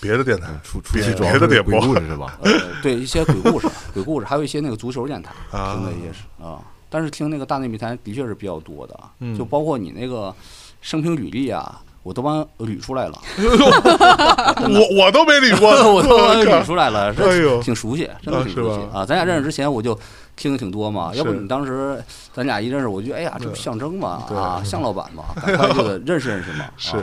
Speaker 1: 别的电台
Speaker 3: 出出
Speaker 1: 别
Speaker 3: 期主要是
Speaker 1: 别的点播
Speaker 3: 鬼故事是吧？
Speaker 2: 呃，对一些鬼故事、鬼故事，还有一些那个足球电台
Speaker 1: 啊。
Speaker 2: 听的也是啊。但是听那个大内密谈的确是比较多的，
Speaker 1: 嗯。
Speaker 2: 就包括你那个生平履历啊，我都帮捋出来了，
Speaker 1: 我我都没捋过，
Speaker 2: 我都捋出来了，
Speaker 1: 哎呦。
Speaker 2: 这挺熟悉，真的挺
Speaker 1: 啊是吧？
Speaker 2: 熟悉啊。咱俩认识之前我就听的挺多嘛，要不你当时咱俩一认识，我就觉得哎呀，这不象征嘛啊，向老板嘛，赶快就得认识认识嘛。
Speaker 1: 是。
Speaker 2: 啊，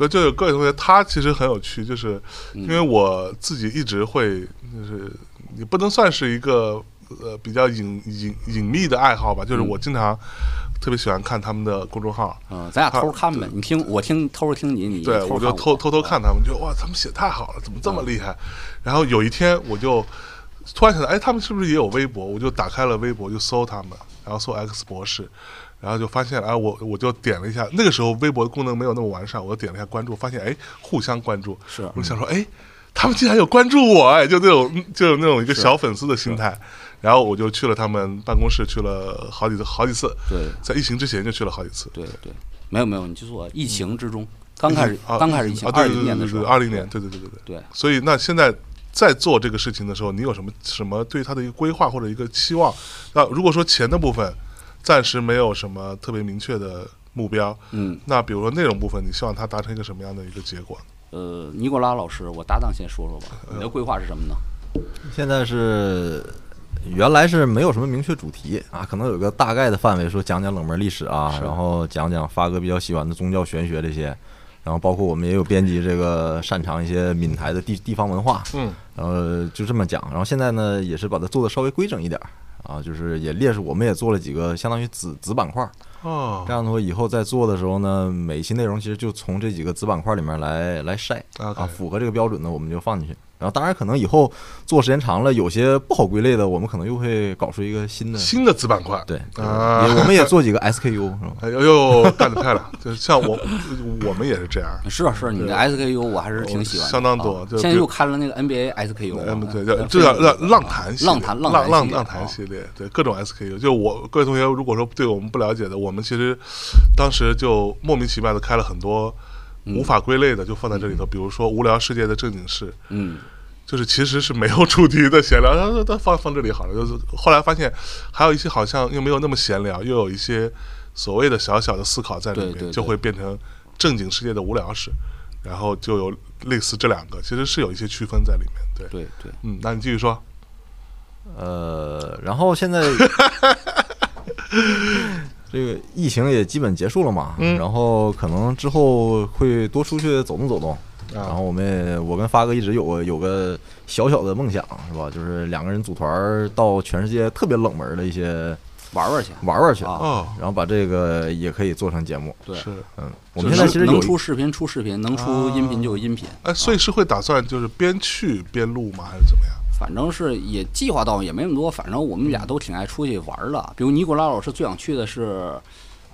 Speaker 1: 那就有各位同学，他其实很有趣，就是
Speaker 2: 嗯
Speaker 1: 因为我自己一直会，就是也不能算是一个呃比较隐隐隐秘的爱好吧，就是
Speaker 2: 嗯
Speaker 1: 我经常特别喜欢看他们的公众号，
Speaker 2: 嗯，咱俩偷着看呗，你听我听，偷着听你，你
Speaker 1: 对我就偷偷偷看他们，就哇，他们写太好了，怎么这么厉害？然后有一天我就突然想到，哎，他们是不是也有微博？我就打开了微博，就搜他们，然后搜 X 博士，然后就发现，哎，我我就点了一下，那个时候微博的功能没有那么完善，我就点了一下关注，发现哎，互相关注，
Speaker 2: 是
Speaker 1: 我就想说，哎，他们竟然有关注我，哎，就那种就有那种一个小粉丝的心态。然后我就去了他们办公室，去了好几次，好几次，
Speaker 2: 对
Speaker 1: 在疫情之前就去了好几次。
Speaker 2: 对对，没有没有，你记错了，疫情之中刚开始
Speaker 1: 啊
Speaker 2: 刚开始疫情，
Speaker 1: 啊，
Speaker 2: 二零年的时候，
Speaker 1: 二零年，对对对对对。
Speaker 2: 对，
Speaker 1: 所以那现在在做这个事情的时候，你有什么什么对他的一个规划或者一个期望？那如果说钱的部分暂时没有什么特别明确的目标，
Speaker 2: 嗯，
Speaker 1: 那比如说内容部分，你希望它达成一个什么样的一个结果？
Speaker 2: 呃，尼古拉老师，我搭档先说说吧，你的规划是什么呢？
Speaker 3: 现在是原来是没有什么明确主题啊，可能有个大概的范围，说讲讲冷门历史啊，然后讲讲发哥比较喜欢的宗教玄学这些，然后包括我们也有编辑这个擅长一些闽台的地地方文化，
Speaker 1: 嗯，
Speaker 3: 然后就这么讲，然后现在呢也是把它做的稍微规整一点儿啊，就是也列出我们也做了几个相当于子子板块儿，
Speaker 1: 哦
Speaker 3: 这样的话以后在做的时候呢，每一期内容其实就从这几个子板块里面来来筛啊，符合这个标准的我们就放进去。然后当然可能以后做时间长了，有些不好归类的，我们可能又会搞出一个新的。
Speaker 1: 新的子板块，
Speaker 3: 对，
Speaker 1: 啊
Speaker 3: 我们也做几个 SKU 是吧？
Speaker 1: 哎呦呦，干得漂亮！就是像我，我们也是这样。
Speaker 2: 是啊是啊，你的 SKU 我还是挺喜欢，
Speaker 1: 相当多
Speaker 2: 现在又开了那个 NBA SKU，
Speaker 1: 对，叫
Speaker 2: 呃
Speaker 1: 这叫浪浪谈系列
Speaker 2: 浪谈
Speaker 1: 浪浪浪谈
Speaker 2: 啊
Speaker 1: 系列，对各种 SKU。就我各位同学，如果说对我们不了解的，我们其实当时就莫名其妙的开了很多无法归类的，就放在这里头。比如说无聊世界的正经事，
Speaker 2: 嗯，
Speaker 1: 就是其实是没有主题的闲聊，他说他放放这里好了。就是后来发现还有一些好像又没有那么闲聊，又有一些所谓的小小的思考在里面，
Speaker 2: 对对对
Speaker 1: 就会变成正经世界的无聊事。然后就有类似这两个，其实是有一些区分在里面。对，
Speaker 2: 对对，
Speaker 1: 嗯，那你继续说。
Speaker 3: 呃，然后现在 这个疫情也基本结束了嘛，
Speaker 1: 嗯
Speaker 3: 然后可能之后会多出去走动走动。
Speaker 1: 啊
Speaker 3: 然后我们也，我跟发哥一直有个有个小小的梦想，是吧？就是两个人组团到全世界特别冷门的一些
Speaker 2: 玩玩去，
Speaker 3: 玩玩去，
Speaker 2: 啊
Speaker 1: 哦，
Speaker 3: 然后把这个也可以做成节目。
Speaker 2: 对，
Speaker 1: 是，
Speaker 3: 嗯，我们现在其实
Speaker 2: 能出视频出视频，能出音频就有音频，
Speaker 1: 哎，所以是会打算就是边去边录吗，还是怎么样？
Speaker 2: 反正是也计划到也没那么多，反正我们俩都挺爱出去玩的。比如尼古拉老师最想去的是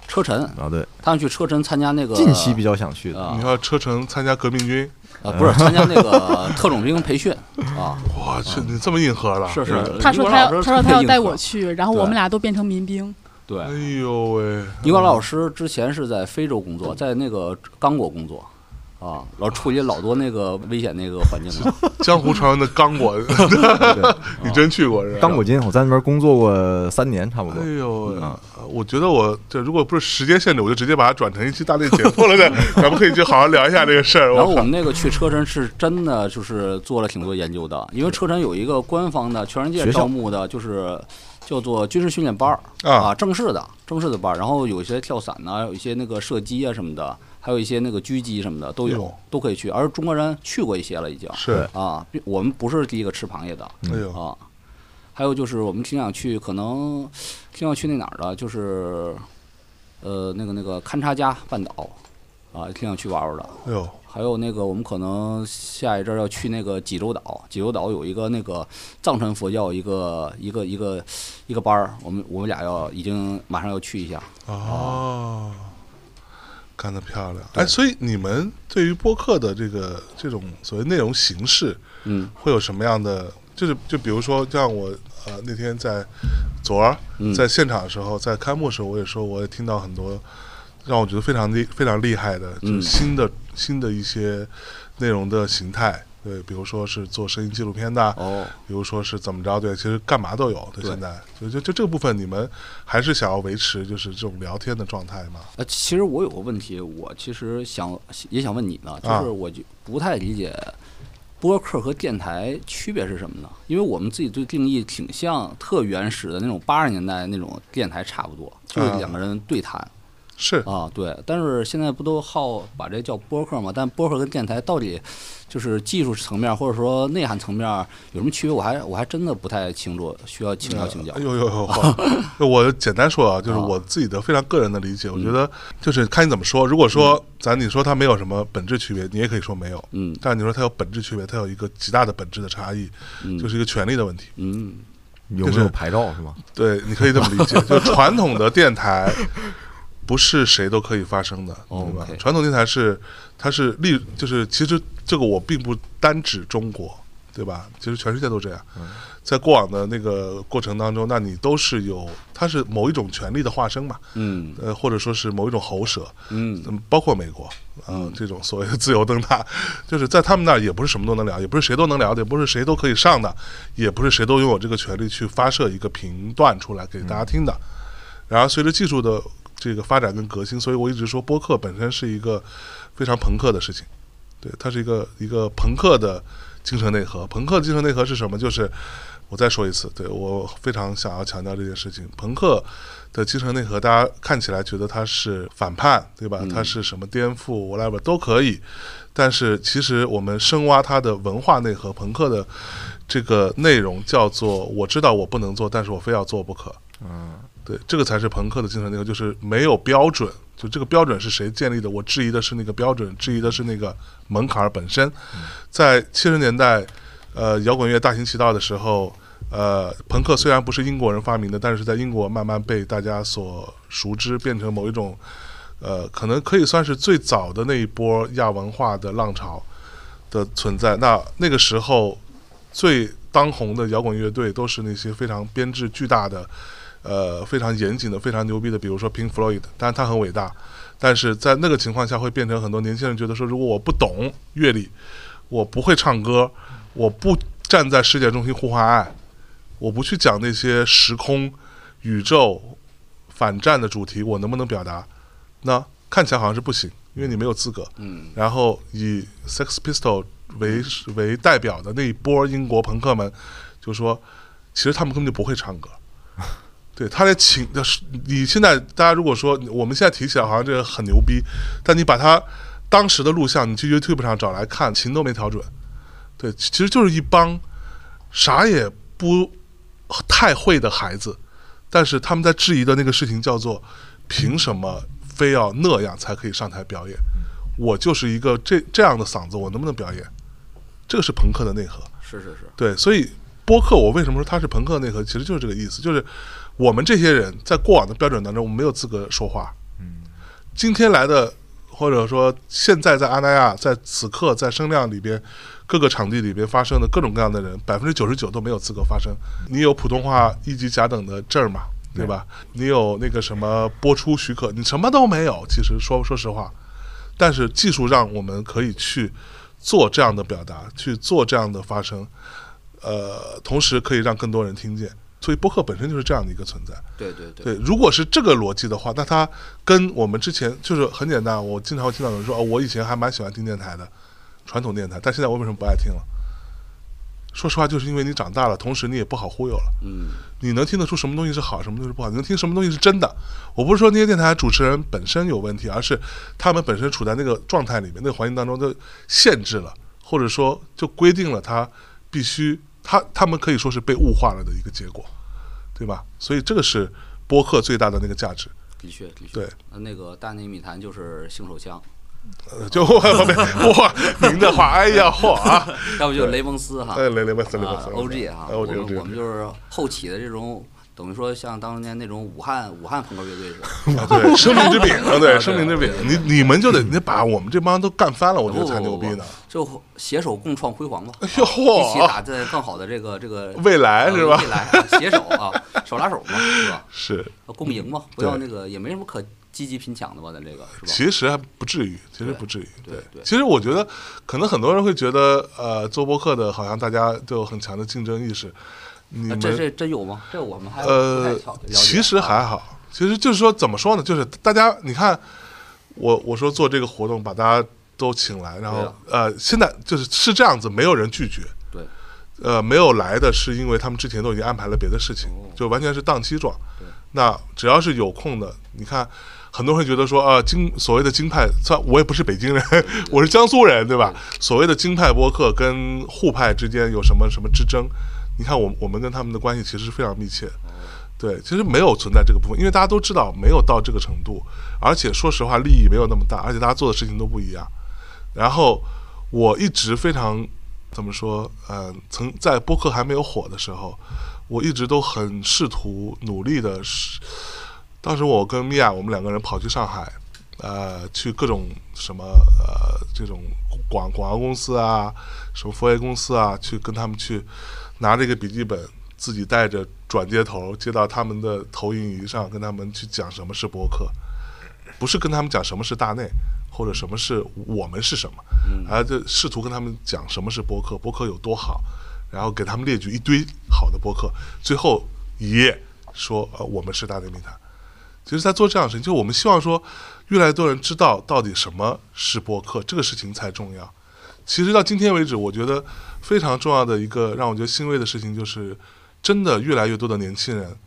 Speaker 2: 车臣，
Speaker 3: 啊，对，
Speaker 2: 他想去车臣参加那个
Speaker 3: 近期比较想去的。
Speaker 2: 啊
Speaker 1: 你看车臣参加革命军，
Speaker 2: 啊不是参加那个 特种兵培训啊，
Speaker 1: 我去，你这么硬核了？
Speaker 2: 是是，
Speaker 4: 他说他要他说他要带我
Speaker 2: 去。
Speaker 4: 然后我们俩都变成民兵。
Speaker 2: 对
Speaker 1: 哎，呦喂，
Speaker 2: 尼古拉老师之前是在非洲工作，在那个刚果工作。啊，老处理老多那个危险那个环境了。
Speaker 1: 江湖传闻的刚果，你真去过是吧？
Speaker 3: 刚果金，我在那边工作过三年，差不多
Speaker 1: 哎。呦，
Speaker 3: 嗯
Speaker 1: 我觉得我这如果不是时间限制，我就直接把它转成一期大内节目了的。咱们可以去好好聊一下这个事儿。
Speaker 2: 然后我们那个去车臣是真的就是做了挺多研究的，因为车臣有一个官方的全世界招募的，就是叫做军事训练班儿
Speaker 1: 啊
Speaker 2: 啊，正式的正式的班儿，然后有一些跳伞呐、有一些那个射击啊什么的，还有一些那个狙击什么的都有都可以去。而中国人去过一些了已经
Speaker 1: 是，
Speaker 2: 啊，我们不是第一个吃螃蟹的啊。还有就是我们挺想去，可能挺想去那哪儿的，就是呃那个那个勘察加半岛啊，挺想去玩玩的。
Speaker 1: 哎呦，
Speaker 2: 还有那个，我们可能下一阵儿要去那个济州岛。济州岛有一个那个藏传佛教一个一个一个一个班儿，我们我们俩要已经马上要去一下。
Speaker 1: 哦，干得漂亮！哎，所以你们对于播客的这个这种所谓内容形式，
Speaker 2: 嗯
Speaker 1: 会有什么样的？就是就比如说，像我呃那天在昨儿
Speaker 2: 嗯
Speaker 1: 在现场的时候，在开幕的时候，我也说，我也听到很多让我觉得非常厉非常厉害的，就是
Speaker 2: 嗯
Speaker 1: 新的、新的一些内容的形态。对，比如说是做声音纪录片的，
Speaker 2: 哦，
Speaker 1: 比如说是怎么着，对，其实干嘛都有。对，现在就就就这个部分，你们还是想要维持就是这种聊天的状态吗？
Speaker 2: 呃，其实我有个问题，我其实想也想问你呢，就
Speaker 1: 啊
Speaker 2: 是我就不太理解播客和电台区别是什么呢？因为我们自己对定义挺像特原始的那种八十年代那种电台差不多，就是
Speaker 1: 啊
Speaker 2: 两个人对谈
Speaker 1: 是
Speaker 2: 啊，对。但是现在不都好把这叫播客嘛？但播客跟电台到底就是技术层面或者说内涵层面有什么区别？我还我还真的不太清楚，需要请教请教
Speaker 1: 哎。呦呦呦！我简单说啊，就是
Speaker 2: 啊
Speaker 1: 我自己的非常个人的理解，我觉得就是看你怎么说。如果说咱你说它没有什么本质区别，你也可以说没有。
Speaker 2: 嗯
Speaker 1: 但你说它有本质区别，它有一个极大的本质的差异，
Speaker 2: 嗯，
Speaker 1: 就是一个权利的问题。
Speaker 2: 嗯
Speaker 1: 就是
Speaker 3: 有没有牌照是吗？
Speaker 1: 对，你可以这么理解，就传统的电台不是谁都可以发声的，对吧？传统电台是它是立，就是其实这个我并不单指中国，对吧？其实全世界都这样。在过往的那个过程当中，那你都是有，它是某一种权力的化身嘛，
Speaker 2: 嗯。
Speaker 1: 呃，或者说是某一种喉舌，
Speaker 2: 嗯。
Speaker 1: 嗯，包括美国，啊，这种所谓的自由灯塔，就是在他们那儿也不是什么都能聊，也不是谁都能聊的，也不是谁都可以上的，也不是谁都拥有这个权利去发射一个频段出来给大家听的。然后，随着技术的这个发展跟革新，所以我一直说播客本身是一个非常朋克的事情，对，它是一个一个朋克的精神内核。朋克的精神内核是什么？就是我再说一次，对我非常想要强调这件事情。朋克的精神内核，大家看起来觉得它是反叛，对吧？它是什么颠覆，whatever 都可以。但是其实我们深挖它的文化内核，朋克的这个内容叫做“我知道我不能做，但是我非要做不可”。
Speaker 3: 嗯，
Speaker 1: 对，这个才是朋克的精神内核，就是没有标准，就这个标准是谁建立的？我质疑的是那个标准，质疑的是那个门槛儿本身。在七十年代，呃，摇滚乐大行其道的时候，呃，朋克虽然不是英国人发明的，但是在英国慢慢被大家所熟知，变成某一种，呃，可能可以算是最早的那一波亚文化的浪潮的存在。那那个时候最当红的摇滚乐队都是那些非常编制巨大的。呃，非常严谨的、非常牛逼的，比如说 Pink Floyd，当然他很伟大，但是在那个情况下会变成很多年轻人觉得说，如果我不懂乐理，我不会唱歌，我不站在世界中心呼唤爱，我不去讲那些时空、宇宙反战的主题，我能不能表达？那看起来好像是不行，因为你没有资格。
Speaker 2: 嗯
Speaker 1: 然后以 Sex Pistol 为为代表的那一波英国朋克们，就说，其实他们根本就不会唱歌。对他连琴的是，你现在大家如果说我们现在提起来好像这个很牛逼，但你把他当时的录像，你去 YouTube 上找来看，琴都没调准。对，其实就是一帮啥也不太会的孩子，但是他们在质疑的那个事情叫做，凭什么非要那样才可以上台表演？我就是一个这这样的嗓子，我能不能表演？这个是朋克的内核。
Speaker 2: 是是是，
Speaker 1: 对，所以播客我为什么说它是朋克内核，其实就是这个意思，就是我们这些人在过往的标准当中，我们没有资格说话。嗯，今天来的，或者说现在在阿那亚，在此刻在声量里边，各个场地里边发生的各种各样的人，百分之九十九都没有资格发声。你有普通话一级甲等的证儿嘛？对吧？你有那个什么播出许可，你什么都没有。其实说说实话，但是技术让我们可以去做这样的表达，去做这样的发声，呃，同时可以让更多人听见。所以播客本身就是这样的一个存在。
Speaker 2: 对对对，
Speaker 1: 对，如果是这个逻辑的话，那它跟我们之前就是很简单。我经常会听到有人说，哦，我以前还蛮喜欢听电台的，传统电台，但现在我为什么不爱听了？说实话，就是因为你长大了，同时你也不好忽悠了。
Speaker 2: 嗯
Speaker 1: 你能听得出什么东西是好，什么东西是不好，你能听什么东西是真的。我不是说那些电台主持人本身有问题，而是他们本身处在那个状态里面、那个环境当中，就限制了，或者说就规定了他必须他他们可以说是被物化了的一个结果，对吧？所以这个是播客最大的那个价值。
Speaker 2: 的确的确，
Speaker 1: 对，
Speaker 2: 呃那个大内密谈就是性手枪，
Speaker 1: 呃，就哇，您的话，哎呀，嚯啊！
Speaker 2: 要不就是雷蒙斯哈，
Speaker 1: 哎，雷雷蒙斯，雷维
Speaker 2: 啊
Speaker 1: 斯
Speaker 2: ，OG 哈我们我们就是后起的这种等于说像当年那种武汉武汉朋克乐队似的。
Speaker 1: 啊，对，生命之饼，啊，对，生命之饼，你你们就得你把我们这帮都干翻了，我觉得才牛逼呢。
Speaker 2: 就携手共创辉煌吧，
Speaker 1: 哎呦
Speaker 2: 啊一起打在更好的这个这个
Speaker 1: 未来是吧
Speaker 2: 呃未来啊携手啊，手拉手嘛，是吧？
Speaker 1: 是，
Speaker 2: 共赢嘛，不要那个也没什么可积极拼抢的吧，咱这个是吧？
Speaker 1: 其实还不至于，其实不至于。
Speaker 2: 对对
Speaker 1: 其实我觉得，可能很多人会觉得，呃，做播客的好像大家都有很强的竞争意识。你们
Speaker 2: 啊这这真有吗？这我们还
Speaker 1: 呃其实还
Speaker 2: 啊
Speaker 1: 好，其实就是说怎么说呢？就是大家你看，我我说做这个活动，把大家都请来，然后、
Speaker 2: 啊
Speaker 1: 呃，现在就是是这样子，没有人拒绝。
Speaker 2: 对，
Speaker 1: 呃，没有来的是因为他们之前都已经安排了别的事情，
Speaker 2: 哦
Speaker 1: 就完全是档期状。那只要是有空的，你看，很多人觉得说啊，京所谓的京派，算我也不是北京人，我是江苏人，对吧？所谓的京派播客跟沪派之间有什么什么之争？你看我我们跟他们的关系其实是非常密切。对，其实没有存在这个部分，因为大家都知道没有到这个程度，而且说实话利益没有那么大，而且大家做的事情都不一样。然后我一直非常怎么说？呃，曾在播客还没有火的时候，我一直都很试图努力的是，当时我跟米娅我们两个人跑去上海，呃，去各种什么呃这种广广告公司啊，什么佛爷公司啊，去跟他们去拿着一个笔记本，自己带着转接头接到他们的投影仪上，跟他们去讲什么是播客，不是跟他们讲什么是大内，或者什么是我们是什么，而就试图跟他们讲什么是播客，播客有多好，然后给他们列举一堆好的播客，最后一页说呃我们是大内密谈。其实，在做这样的事情，就我们希望说，越来越多人知道到底什么是播客，这个事情才重要。其实到今天为止，我觉得非常重要的一个让我觉得欣慰的事情，就是真的越来越多的年轻人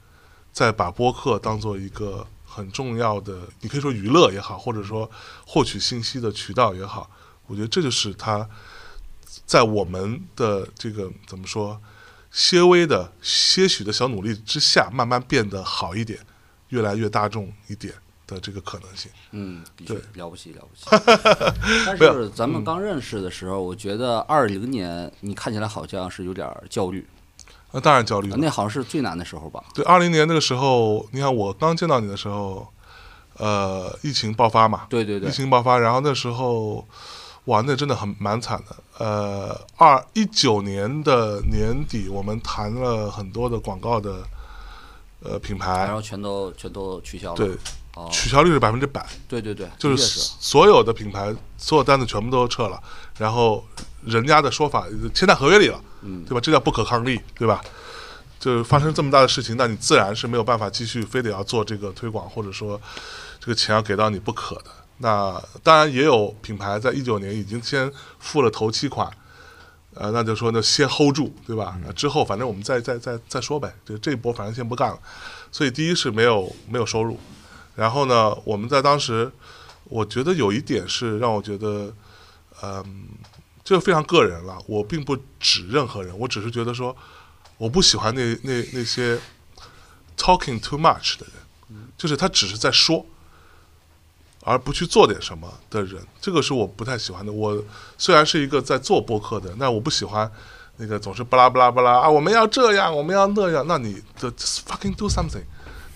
Speaker 1: 在把播客当做一个很重要的，你可以说娱乐也好，或者说获取信息的渠道也好，我觉得这就是他在我们的这个怎么说，些微的些许的小努力之下，慢慢变得好一点，越来越大众一点。的这个可能性。
Speaker 2: 嗯，的确
Speaker 1: 对
Speaker 2: 了不起了不起。但是咱们刚认识的时候，我觉得二零年你看起来好像是有点焦虑，
Speaker 1: 那当然焦虑了。
Speaker 2: 那好像是最难的时候吧？
Speaker 1: 对，二零年那个时候，你看我刚见到你的时候，呃，疫情爆发嘛，
Speaker 2: 对对对
Speaker 1: 疫，情爆发，然后那时候，哇，那真的很蛮惨的。呃，二一九年的年底，我们谈了很多的广告的呃品牌然，
Speaker 2: 后全都全都取消了。
Speaker 1: 对，
Speaker 2: 哦，
Speaker 1: 取消率是百分之百，
Speaker 2: 对对对，
Speaker 1: 就是所有的品牌所有单子全部都撤了，然后人家的说法签在合约里了，
Speaker 2: 嗯
Speaker 1: 对吧？这叫不可抗力，对吧？就发生这么大的事情，那你自然是没有办法继续非得要做这个推广，或者说这个钱要给到你不可的。那当然也有品牌在一九年已经先付了头期款，呃，那就说那先 hold 住，对吧？那之后反正我们再再再再说呗，就这一波反正先不干了。所以第一是没有没有收入，然后呢，我们在当时，我觉得有一点是让我觉得，嗯，这个非常个人了。我并不指任何人，我只是觉得说，我不喜欢那 那那些 talking too much 的人，就是他只是在说，而不去做点什么的人，这个是我不太喜欢的。我虽然是一个在做播客的，但我不喜欢那个总是巴拉巴拉巴拉啊，我们要这样，我们要那样，那你的 fucking do something，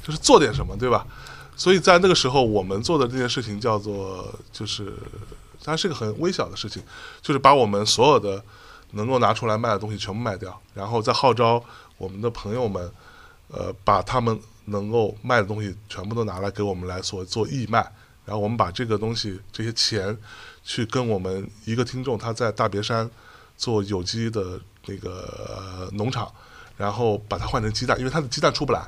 Speaker 1: 就是做点什么，对吧？所以在那个时候，我们做的这件事情叫做，就是它是个很微小的事情，就是把我们所有的能够拿出来卖的东西全部卖掉，然后再号召我们的朋友们，呃，把他们能够卖的东西全部都拿来给我们来所做义卖，然后我们把这个东西这些钱去跟我们一个听众他在大别山做有机的那个、农场，然后把它换成鸡蛋，因为它的鸡蛋出不来，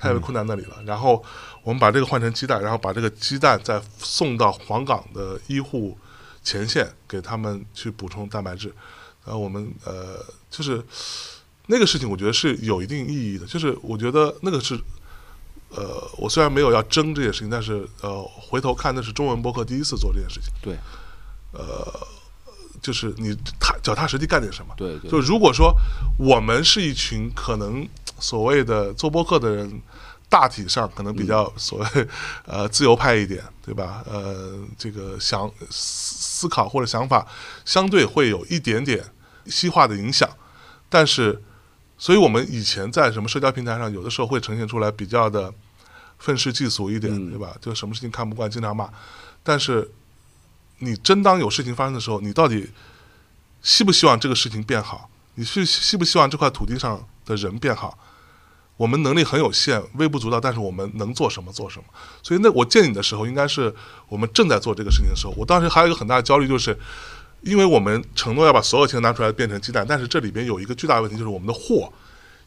Speaker 1: 太困难那里了。然后我们把这个换成鸡蛋，然后把这个鸡蛋再送到黄冈的医护前线，给他们去补充蛋白质。然后我们呃，就是那个事情，我觉得是有一定意义的。就是我觉得那个是，呃，我虽然没有要争这件事情，但是呃，回头看那是中文博客第一次做这件事情，
Speaker 2: 对呃
Speaker 1: 就是你踏脚踏实地干点什么。
Speaker 2: 对对，
Speaker 1: 就如果说我们是一群可能所谓的做播客的人，大体上可能比较所谓呃自由派一点，对吧？呃，这个想思思考或者想法相对会有一点点西化的影响，但是所以我们以前在什么社交平台上，有的时候会呈现出来比较的愤世嫉俗一点，
Speaker 2: 嗯
Speaker 1: 对吧？就什么事情看不惯，经常骂。但是你真当有事情发生的时候，你到底希不希望这个事情变好？你是希不希望这块土地上的人变好？我们能力很有限，微不足道，但是我们能做什么做什么。所以那我见你的时候，应该是我们正在做这个事情的时候。我当时还有一个很大的焦虑，就是因为我们承诺要把所有钱拿出来变成鸡蛋，但是这里边有一个巨大的问题，就是我们的货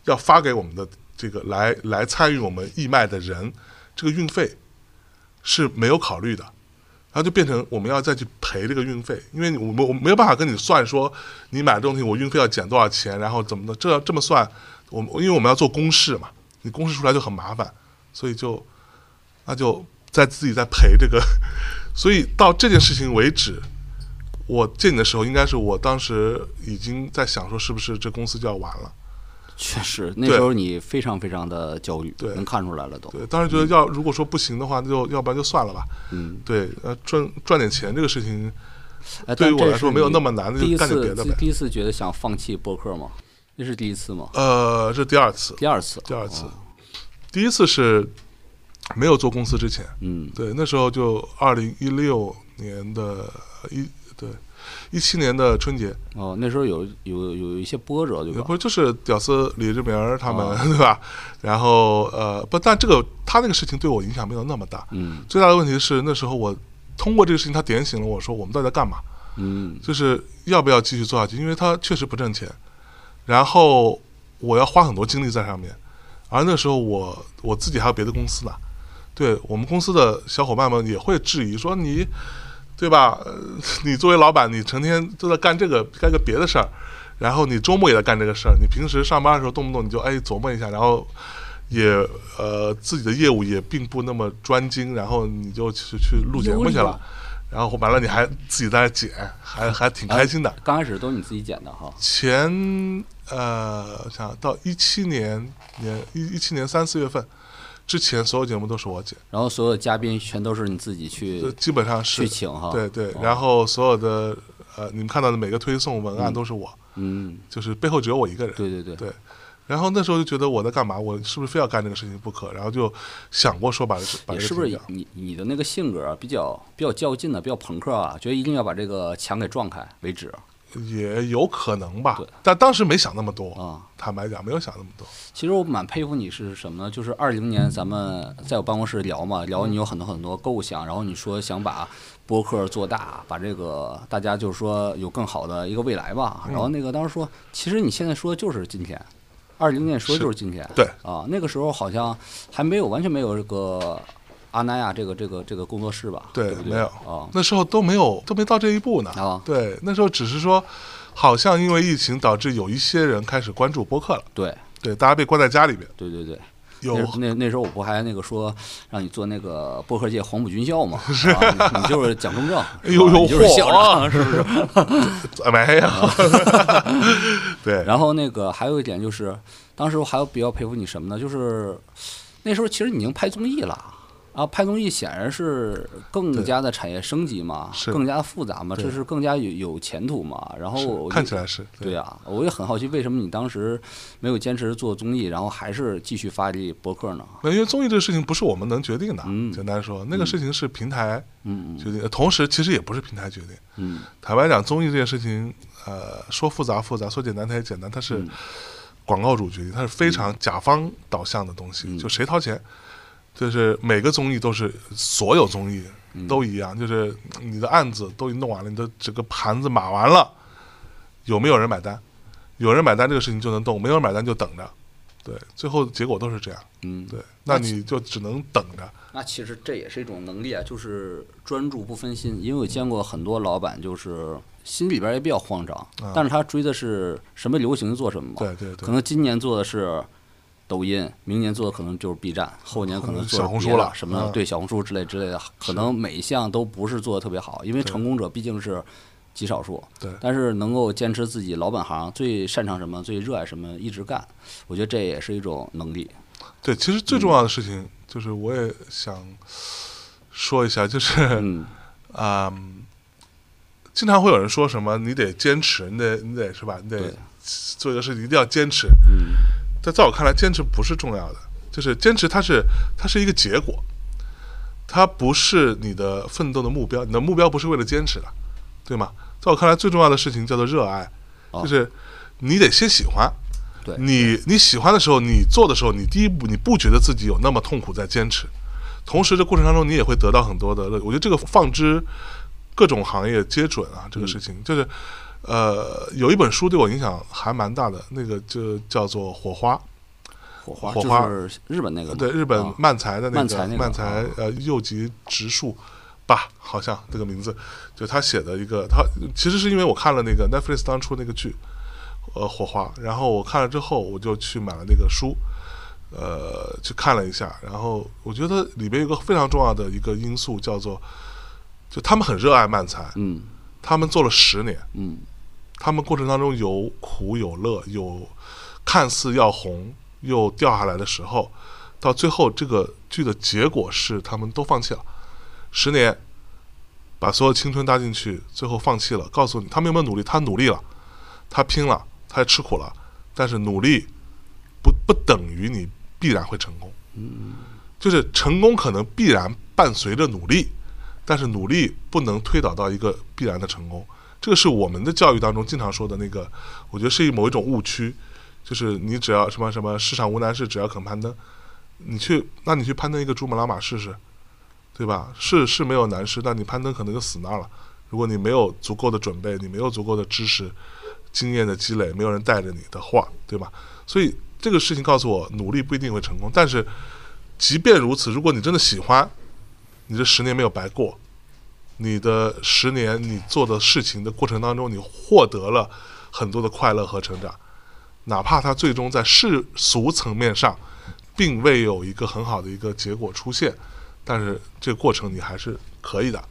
Speaker 1: 要发给我们的这个来来参与我们义卖的人，这个运费是没有考虑的。然后就变成我们要再去赔这个运费，因为我们我没有办法跟你算说你买这东西我运费要减多少钱，然后怎么的，这这么算，我们因为我们要做公示嘛，你公示出来就很麻烦，所以就那就在自己在赔这个，所以到这件事情为止，我见你的时候，应该是我当时已经在想说，是不是这公司就要完了？
Speaker 2: 确实，那时候你非常非常的焦虑，
Speaker 1: 对
Speaker 2: 能看出来了都。
Speaker 1: 对，当时觉得要如果说不行的话，那就要不然就算了吧。
Speaker 2: 嗯，
Speaker 1: 对，呃，赚赚点钱这个事情，
Speaker 2: 哎，
Speaker 1: 对于我来说没有那么难，那就干点别的呗。
Speaker 2: 第一次觉得想放弃播客吗？那是第一次吗？
Speaker 1: 呃，这第二次，
Speaker 2: 第二次，
Speaker 1: 第二次。
Speaker 2: 哦，
Speaker 1: 第一次是没有做公司之前，
Speaker 2: 嗯，
Speaker 1: 对，那时候就二零一六年的一对一七年的春节，
Speaker 2: 哦，那时候有有有一些波折，对吧？
Speaker 1: 不就是屌丝李志明他们、
Speaker 2: 哦。
Speaker 1: 对吧？然后呃不，但这个他那个事情对我影响没有那么大，
Speaker 2: 嗯。
Speaker 1: 最大的问题是那时候我通过这个事情，他点醒了我说我们到底在干嘛，
Speaker 2: 嗯。
Speaker 1: 就是要不要继续做下去，因为他确实不挣钱，然后我要花很多精力在上面，而那时候我我自己还有别的公司呢，对我们公司的小伙伴们也会质疑说你，对吧？你作为老板，你成天都在干这个干个别的事儿，然后你周末也在干这个事儿，你平时上班的时候动不动你就哎琢磨一下，然后也呃自己的业务也并不那么专精，然后你就去去录节目去了。然后完了，你还自己在那剪，还还挺开心的。
Speaker 2: 刚开始都是你自己剪的哈。
Speaker 1: 前呃，想到一七年年一一七年三四月份之前，所有节目都是我剪，
Speaker 2: 然后所有的嘉宾全都是你自己去
Speaker 1: 基本上是
Speaker 2: 去请哈。
Speaker 1: 对对
Speaker 2: 哦。
Speaker 1: 然后所有的呃，你们看到的每个推送文案都是我，
Speaker 2: 嗯，
Speaker 1: 就是背后只有我一个人。
Speaker 2: 对对对，
Speaker 1: 对然后那时候就觉得我在干嘛？我是不是非要干这个事情不可？然后就想过说把这个把
Speaker 2: 也是不是
Speaker 1: 这个。
Speaker 2: 你你的那个性格啊比较比较较劲的，比较朋克啊，觉得一定要把这个墙给撞开为止
Speaker 1: 也有可能吧，但当时没想那么多。
Speaker 2: 啊。
Speaker 1: 坦白讲，没有想那么多。
Speaker 2: 其实我蛮佩服你是什么呢？就是二零年咱们在我办公室聊嘛，聊你有很多很多构想，然后你说想把播客做大，把这个大家就是说有更好的一个未来吧。然后那个当时说，其实你现在说的就是今天，二零年说的就是今天。
Speaker 1: 对
Speaker 2: 啊，那个时候好像还没有完全没有这个阿那亚这个这个这个工作室吧？
Speaker 1: 对
Speaker 2: 对对
Speaker 1: 没有
Speaker 2: 啊。
Speaker 1: 那时候都没有，都没到这一步呢。
Speaker 2: 啊
Speaker 1: 对，那时候只是说，好像因为疫情导致有一些人开始关注播客了。
Speaker 2: 对
Speaker 1: 对，大家被关在家里边，
Speaker 2: 对对对，
Speaker 1: 有
Speaker 2: 那那那时候我不还那个说让你做那个播客界黄埔军校嘛？啊你你就是蒋中正，
Speaker 1: 哎呦呦
Speaker 2: 是吧你就是校
Speaker 1: 嚯
Speaker 2: 长，是不是？
Speaker 1: 呃没有。对，
Speaker 2: 然后那个还有一点就是，当时我还有比较佩服你什么呢？就是那时候其实你已经拍综艺了。啊，拍综艺显然是更加的产业升级嘛，
Speaker 1: 是
Speaker 2: 更加复杂嘛，
Speaker 1: 对
Speaker 2: 这是更加有有前途嘛。然后
Speaker 1: 看起来是
Speaker 2: 对啊，我也很好奇，为什么你当时没有坚持做综艺，然后还是继续发力博客呢？
Speaker 1: 那因为综艺这个事情不是我们能决定的，
Speaker 2: 嗯
Speaker 1: 简单说，那个事情是平台
Speaker 2: 嗯
Speaker 1: 决定，呃同时其实也不是平台决定。
Speaker 2: 嗯
Speaker 1: 坦白讲，综艺这件事情，呃，说复杂复杂，说简单它也简单，它是
Speaker 2: 嗯
Speaker 1: 广告主决定，它是非常甲方导向的东西，
Speaker 2: 嗯
Speaker 1: 就谁掏钱，就是每个综艺都是所有综艺
Speaker 2: 嗯
Speaker 1: 都一样，就是你的案子都已经弄完了，你的整个盘子码完了，有没有人买单？有人买单，这个事情就能动；没有人买单，就等着。对，最后结果都是这样。
Speaker 2: 嗯，
Speaker 1: 对，那你就只能等着。
Speaker 2: 那其实这也是一种能力啊，就是专注不分心。因为我见过很多老板，就是心里边也比较慌张，但是他追的是什么流行做什么嘛。
Speaker 1: 对对对
Speaker 2: 可能今年做的是抖音，明年做的可能就是 B 站，后年可能做
Speaker 1: 小红书了
Speaker 2: 什么、
Speaker 1: 嗯
Speaker 2: 对小红书之类之类的，可能每一项都不是做的特别好，因为成功者毕竟是极少数。
Speaker 1: 对
Speaker 2: 但是能够坚持自己老本行，最擅长什么，最热爱什么，一直干，我觉得这也是一种能力。
Speaker 1: 对，其实最重要的事情就是，我也想说一下，就是
Speaker 2: 嗯
Speaker 1: 啊、经常会有人说什么，你得坚持，你得你得是吧？你得做一个事情一定要坚持。
Speaker 2: 嗯
Speaker 1: 在在我看来，坚持不是重要的，就是坚持它是它是一个结果，它不是你的奋斗的目标，你的目标不是为了坚持的，对吗？在我看来，最重要的事情叫做热爱，
Speaker 2: 哦
Speaker 1: 就是你得先喜欢。
Speaker 2: 对
Speaker 1: 你你喜欢的时候，你做的时候，你第一步你不觉得自己有那么痛苦在坚持，同时这过程当中你也会得到很多的乐。我觉得这个放之各种行业皆准啊，这个事情、就是。呃，有一本书对我影响还蛮大的，那个就叫做《火花》，
Speaker 2: 火花
Speaker 1: 火花。
Speaker 2: 就是日本那个
Speaker 1: 对，日本
Speaker 2: 啊。
Speaker 1: 漫才的那个
Speaker 2: 漫才
Speaker 1: 呃右吉直树吧，好像这个名字，就他写的一个，他其实是因为我看了那个 Netflix 当初那个剧，呃火花，然后我看了之后，我就去买了那个书，呃，去看了一下，然后我觉得里边有个非常重要的一个因素叫做，就他们很热爱漫才，
Speaker 2: 嗯。
Speaker 1: 他们做了十年，
Speaker 2: 嗯
Speaker 1: 他们过程当中有苦有乐，有看似要红又掉下来的时候，到最后这个剧的结果是他们都放弃了，十年把所有青春搭进去，最后放弃了。告诉你，他们有没有努力？他努力了，他拼了，他也吃苦了，但是努力不不等于你必然会成功。就是成功可能必然伴随着努力，但是努力不能推导到一个必然的成功。这个是我们的教育当中经常说的那个，我觉得是某一种误区，就是你只要什么什么世上无难事，只要肯攀登，你去，那你去攀登一个珠穆朗玛试试，对吧？是是没有难事，但你攀登可能就死那儿了。如果你没有足够的准备，你没有足够的知识、经验的积累，没有人带着你的话，对吧？所以这个事情告诉我，努力不一定会成功。但是即便如此，如果你真的喜欢，你这十年没有白过。你的十年你做的事情的过程当中，你获得了很多的快乐和成长，哪怕它最终在世俗层面上并未有一个很好的一个结果出现，但是这个过程你还是可以的。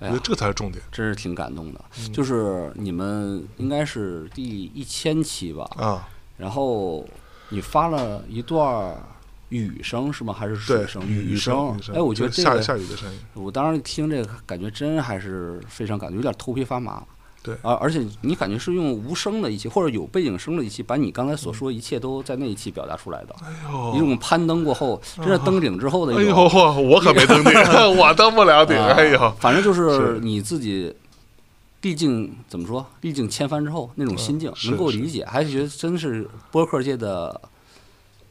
Speaker 1: 我觉得这才是重点
Speaker 2: 真是挺感动的。
Speaker 1: 嗯
Speaker 2: 就是你们应该是第一千期吧，
Speaker 1: 啊！
Speaker 2: 然后你发了一段儿雨声是吗？还是水，声？
Speaker 1: 雨
Speaker 2: 声哎，我觉得
Speaker 1: 下
Speaker 2: 这个，
Speaker 1: 下雨的声音，
Speaker 2: 我当时听这个感觉真还是非常感觉，有点头皮发麻。
Speaker 1: 对
Speaker 2: 而而且你感觉是用无声的一期，或者有背景声的一期，把你刚才
Speaker 1: 嗯
Speaker 2: 所说一切都在那一期表达出来的。
Speaker 1: 哎呦一，
Speaker 2: 种攀登过后，真是登顶之后的
Speaker 1: 哎呦。我可没登顶，我登不了顶，
Speaker 2: 啊
Speaker 1: 哎呦，
Speaker 2: 反正就是
Speaker 1: 是
Speaker 2: 你自己毕竟怎么说，历经千帆之后那种心境能够理解，还是觉得真是播客界的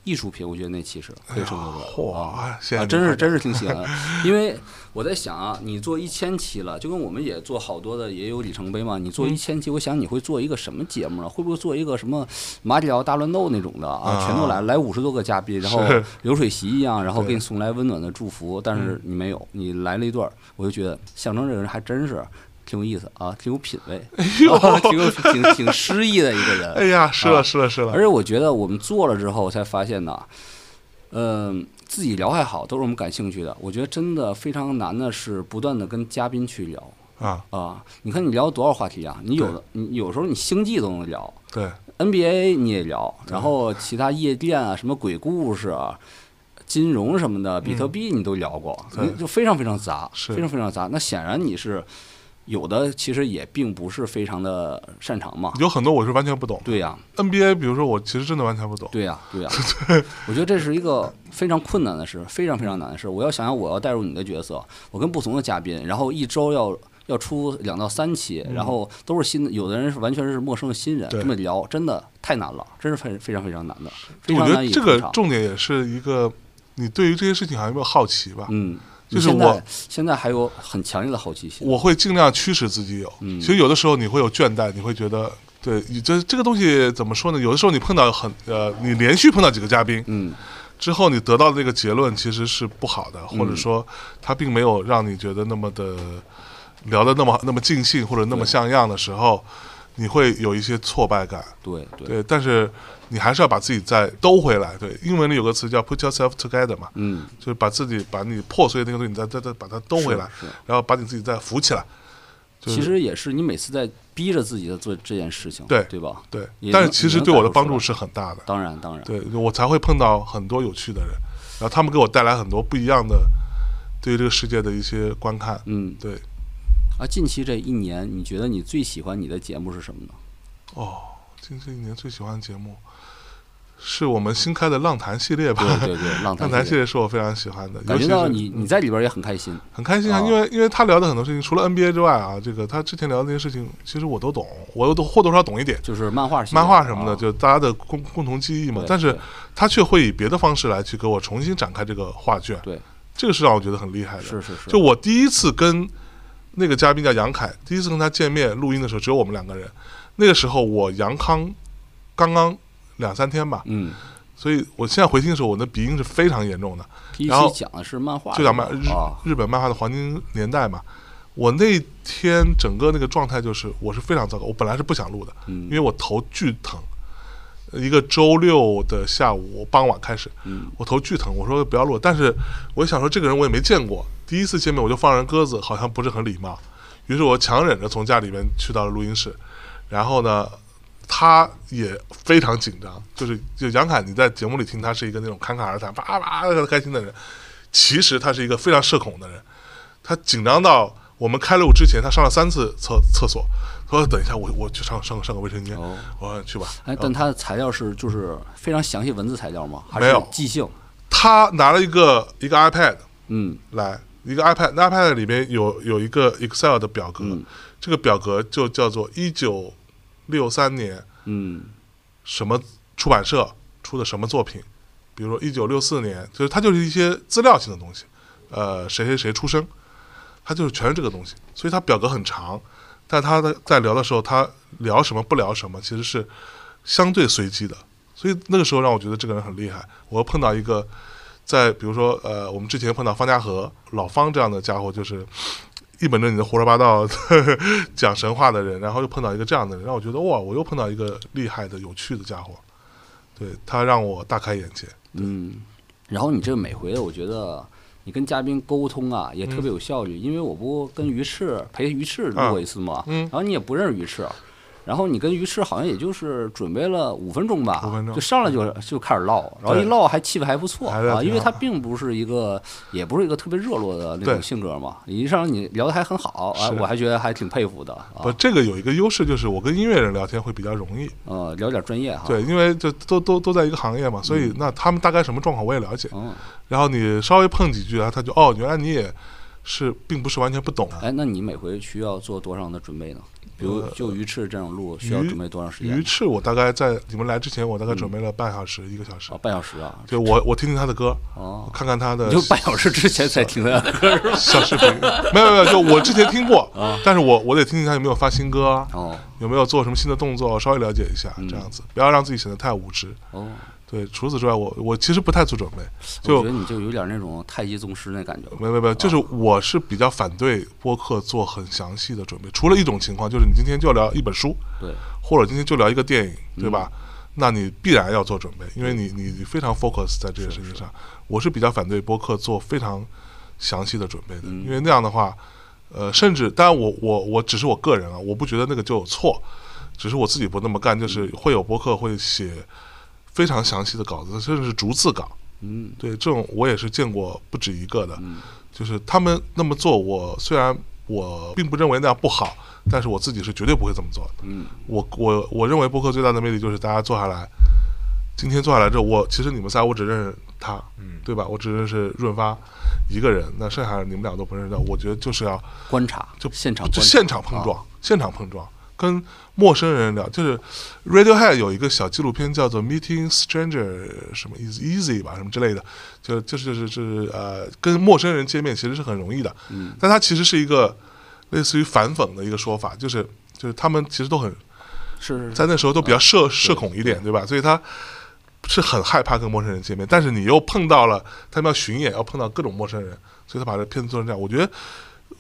Speaker 2: 艺术品。我觉得那期是可以称之为
Speaker 1: 嚯
Speaker 2: 啊真是真是挺喜欢的。因为我在想啊，你做一千期了，就跟我们也做好多的也有里程碑嘛。你
Speaker 1: 嗯
Speaker 2: 做一千期，我想你会做一个什么节目呢？会不会做一个什么马里奥大乱斗那种的啊？
Speaker 1: 啊
Speaker 2: 全都来来五十多个嘉宾，然后流水席一样，然后给你送来温暖的祝福。但是你没有，你来了一段，我就觉得象征这个人还真是挺有意思啊，挺有品位，啊挺有挺挺诗意的一个人。
Speaker 1: 哎呀，是
Speaker 2: 啊
Speaker 1: 了是了是了
Speaker 2: 而，且我觉得我们做了之后才发现呢，嗯、自己聊还好，都是我们感兴趣的。我觉得真的非常难的是不断的跟嘉宾去聊
Speaker 1: 啊，
Speaker 2: 啊。你看你聊多少话题啊？你有的你有时候你星际都能聊
Speaker 1: 对
Speaker 2: ，，NBA 你也聊，然后其他夜店啊，什么鬼故事啊。金融什么的，比特币你都聊过，就非常非常杂，非常非常杂。那显然你是有的，其实也并不是非常的擅长嘛。
Speaker 1: 有很多我是完全不懂。
Speaker 2: 对呀、
Speaker 1: NBA，比如说我其实真的完全不懂。
Speaker 2: 对呀、对呀、我觉得这是一个非常困难的事，非常非常难的事。我要想想，我要带入你的角色，我跟不同的嘉宾，然后一周要要出两到三期，然后都是新的，有的人是完全是陌生的新人，这么聊真的太难了，真是非非常非常难的，非
Speaker 1: 我
Speaker 2: 常难以
Speaker 1: 觉得这个重点也是一个，你对于这些事情还有没有好奇吧？
Speaker 2: 嗯，
Speaker 1: 就是我
Speaker 2: 现在还有很强烈的好奇心，
Speaker 1: 我会尽量驱使自己有。
Speaker 2: 嗯
Speaker 1: 其实有的时候你会有倦怠，你会觉得，对，你这这个东西怎么说呢？有的时候你碰到很呃，你连续碰到几个嘉宾
Speaker 2: 嗯
Speaker 1: 之后，你得到的那个结论其实是不好的，或者
Speaker 2: 嗯
Speaker 1: 说他并没有让你觉得那么的聊得那么那么尽兴或者那么像样的时候，你会有一些挫败感。
Speaker 2: 对对
Speaker 1: 对，但是你还是要把自己再兜回来。对，英文里有个词叫 put yourself together 嘛，
Speaker 2: 嗯，
Speaker 1: 就是把自己把你破碎的那个东西，你再再再把它兜回来，然后把你自己再扶起来。就是
Speaker 2: 其实也是你每次在逼着自己在做这件事情，
Speaker 1: 对
Speaker 2: 对吧？
Speaker 1: 对但是其实对我的帮助是很大的。
Speaker 2: 当然当然，
Speaker 1: 对我才会碰到很多有趣的人，然后他们给我带来很多不一样的对于这个世界的一些观看。
Speaker 2: 嗯
Speaker 1: 对，
Speaker 2: 啊，近期这一年，你觉得你最喜欢你的节目是什么呢？
Speaker 1: 哦，近期一年最喜欢的节目是我们新开的浪谈系列吧？
Speaker 2: 对对对，浪谈
Speaker 1: 系
Speaker 2: 系列
Speaker 1: 列是我非常喜欢的，
Speaker 2: 感觉到你你在里边也很开心。
Speaker 1: 很开心啊，
Speaker 2: 哦
Speaker 1: 因为因为他聊的很多事情，除了 NBA 之外啊，这个他之前聊的那些事情，其实我都懂，我都或多或少懂一点。
Speaker 2: 就是漫画
Speaker 1: 漫画什么的，
Speaker 2: 啊
Speaker 1: 就大家的共共同记忆嘛。但是他却会以别的方式来去给我重新展开这个画卷，
Speaker 2: 对，
Speaker 1: 这个是让我觉得很厉害的。
Speaker 2: 是是是，
Speaker 1: 就我第一次跟那个嘉宾叫杨凯，第一次跟他见面录音的时候，只有我们两个人。那个时候我杨康刚刚两三天吧，
Speaker 2: 嗯，
Speaker 1: 所以我现在回听的时候，我的鼻音是非常严重的。然后
Speaker 2: 讲的是漫画，
Speaker 1: 就讲漫日
Speaker 2: 啊，
Speaker 1: 日本漫画的黄金年代嘛。我那天整个那个状态就是，我是非常糟糕。我本来是不想录的，
Speaker 2: 嗯
Speaker 1: 因为我头巨疼。一个周六的下午傍晚开始，
Speaker 2: 嗯
Speaker 1: 我头巨疼，我说不要录。但是我想说，这个人我也没见过，第一次见面我就放人鸽子，好像不是很礼貌。于是我强忍着从家里面去到了录音室，然后呢，他也非常紧张，就是就杨凯，你在节目里听他是一个那种侃侃而谈、叭叭开心的人，其实他是一个非常社恐的人，他紧张到我们开录之前，他上了三次厕厕所，他说等一下我我去上上上个卫生间，
Speaker 2: 哦
Speaker 1: 我说去吧。
Speaker 2: 哎，但他的材料是就是非常详细文字材料吗？还是
Speaker 1: 没有
Speaker 2: 即兴？
Speaker 1: 他拿了一个一个 iPad
Speaker 2: 嗯
Speaker 1: 来，一个 iPad，那 iPad 里面有有一个 Excel 的表格，
Speaker 2: 嗯
Speaker 1: 这个表格就叫做一九六三年
Speaker 2: 嗯
Speaker 1: 什么出版社出的什么作品，比如说一九六四年，就是它就是一些资料性的东西，呃，谁谁谁出生，它就是全是这个东西，所以它表格很长，但他的在聊的时候，他聊什么不聊什么，其实是相对随机的，所以那个时候让我觉得这个人很厉害。我碰到一个，在比如说呃，我们之前碰到方家和老方这样的家伙，就是一本正经的胡说八道 讲神话的人，然后又碰到一个这样的人，让我觉得哇，我又碰到一个厉害的、有趣的家伙，对他让我大开眼界。
Speaker 2: 嗯。然后你这个每回，我觉得你跟嘉宾沟通啊，也特别有效率，因为我不跟鱼翅陪鱼翅录过一次嘛，
Speaker 1: 嗯。
Speaker 2: 然后你也不认识鱼翅。然后你跟于适好像也就是准备了五分钟吧，
Speaker 1: 五分钟
Speaker 2: 就上来就就开始唠，然后一唠还气氛还不错啊，因为他并不是一个，也不是一个特别热络的那种性格嘛。你一上来你聊的还很好，啊，我还觉得还挺佩服的
Speaker 1: 不，
Speaker 2: 啊。
Speaker 1: 这个有一个优势，就是我跟音乐人聊天会比较容易。
Speaker 2: 呃，聊点专业哈。
Speaker 1: 对，因为就都都都在一个行业嘛，所以那他们大概什么状况我也了解。
Speaker 2: 嗯，
Speaker 1: 然后你稍微碰几句啊，他就哦，原来你也是并不是完全不懂。
Speaker 2: 哎，那你每回需要做多长的准备呢？比如
Speaker 1: 呃
Speaker 2: 就鱼翅这种路需要准备多长时间
Speaker 1: 鱼？翅我大概在你们来之前，我大概准备了半小时、一个小时
Speaker 2: 哦，，半小时啊。
Speaker 1: 就我我听听他的歌，
Speaker 2: 哦，
Speaker 1: 看看他的
Speaker 2: 就半小时之前才听的歌是吧？
Speaker 1: 小视频。没有没有，就我之前听过，但是我我得听听他有没有发新歌啊，
Speaker 2: 哦
Speaker 1: 有没有做什么新的动作，稍微了解一下，
Speaker 2: 嗯
Speaker 1: 这样子，不要让自己显得太无知。
Speaker 2: 哦，
Speaker 1: 对，除此之外，我我其实不太做准备，
Speaker 2: 我
Speaker 1: 就
Speaker 2: 觉得你就有点那种太极宗师那感觉了。
Speaker 1: 没没没，就是我是比较反对播客做很详细的准备，除了一种情况，就是你今天就聊一本书，
Speaker 2: 对，
Speaker 1: 或者今天就聊一个电影，对吧？
Speaker 2: 嗯
Speaker 1: 那你必然要做准备，因为你你你非常 focus 在这件事情上。我是比较反对播客做非常详细的准备的，
Speaker 2: 嗯
Speaker 1: 因为那样的话，呃，甚至当然我我我只是我个人啊，我不觉得那个就有错，只是我自己不那么干，就是会有播客会写非常详细的稿子，甚至是逐字稿。
Speaker 2: 嗯
Speaker 1: 对，这种我也是见过不止一个的，
Speaker 2: 嗯
Speaker 1: 就是他们那么做，我虽然我并不认为那样不好，但是我自己是绝对不会这么做的。
Speaker 2: 嗯
Speaker 1: 我我我认为播客最大的魅力就是大家坐下来，今天坐下来之后，我其实你们仨我只认识他，
Speaker 3: 嗯，
Speaker 1: 对吧？我只认识润发一个人，那剩下的你们俩都不认识的。我觉得就是要
Speaker 2: 观察
Speaker 1: 就
Speaker 2: 现场
Speaker 1: 就现场碰撞，
Speaker 2: 啊
Speaker 1: 现场碰撞，跟陌生人聊。就是 Radiohead 有一个小纪录片叫做《Meeting Stranger》，什么 is easy 吧，什么之类的，就就是就是就是呃，跟陌生人见面其实是很容易的，
Speaker 2: 嗯
Speaker 1: 但它其实是一个类似于反讽的一个说法，就是就是他们其实都很
Speaker 2: 是
Speaker 1: 在那时候都比较社、社
Speaker 2: 对
Speaker 1: 恐一点，对吧？所以他是很害怕跟陌生人见面，但是你又碰到了他们要巡演，要碰到各种陌生人，所以他把这片子做成这样。我觉得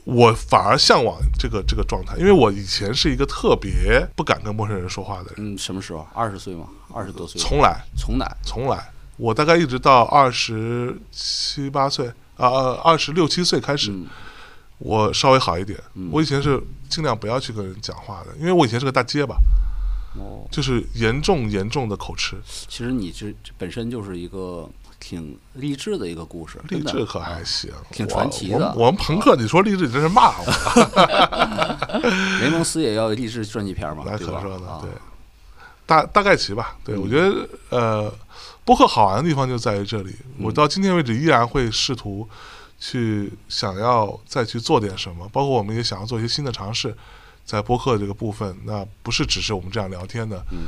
Speaker 1: 我反而向往这个这个状态，因为我以前是一个特别不敢跟陌生人说话的人，
Speaker 2: 嗯什么时候？二十岁吗？二十多岁？
Speaker 1: 从来
Speaker 2: 从来
Speaker 1: 从来，我大概一直到二十七八岁啊，呃，二十六七岁开始，
Speaker 2: 嗯
Speaker 1: 我稍微好一点。
Speaker 2: 嗯
Speaker 1: 我以前是尽量不要去跟人讲话的，因为我以前是个大结巴，
Speaker 2: 哦，
Speaker 1: 就是严重严重的口吃。
Speaker 2: 其实你这这本身就是一个挺励志的一个故事，
Speaker 1: 励志可
Speaker 2: 啊
Speaker 1: 还行，
Speaker 2: 挺传奇的
Speaker 1: 我们朋克，你说励志，你这是骂我，
Speaker 2: 雷蒙斯也要有励志传记片嘛，
Speaker 1: 那
Speaker 2: 对吧？
Speaker 1: 可说呢
Speaker 2: 啊。
Speaker 1: 对，大大概齐吧。对、
Speaker 2: 嗯
Speaker 1: 我觉得呃，播客好玩的地方就在于这里。我到今天为止依然会试图去想要再去做点什么，包括我们也想要做一些新的尝试，在播客这个部分，那不是只是我们这样聊天的
Speaker 2: 嗯，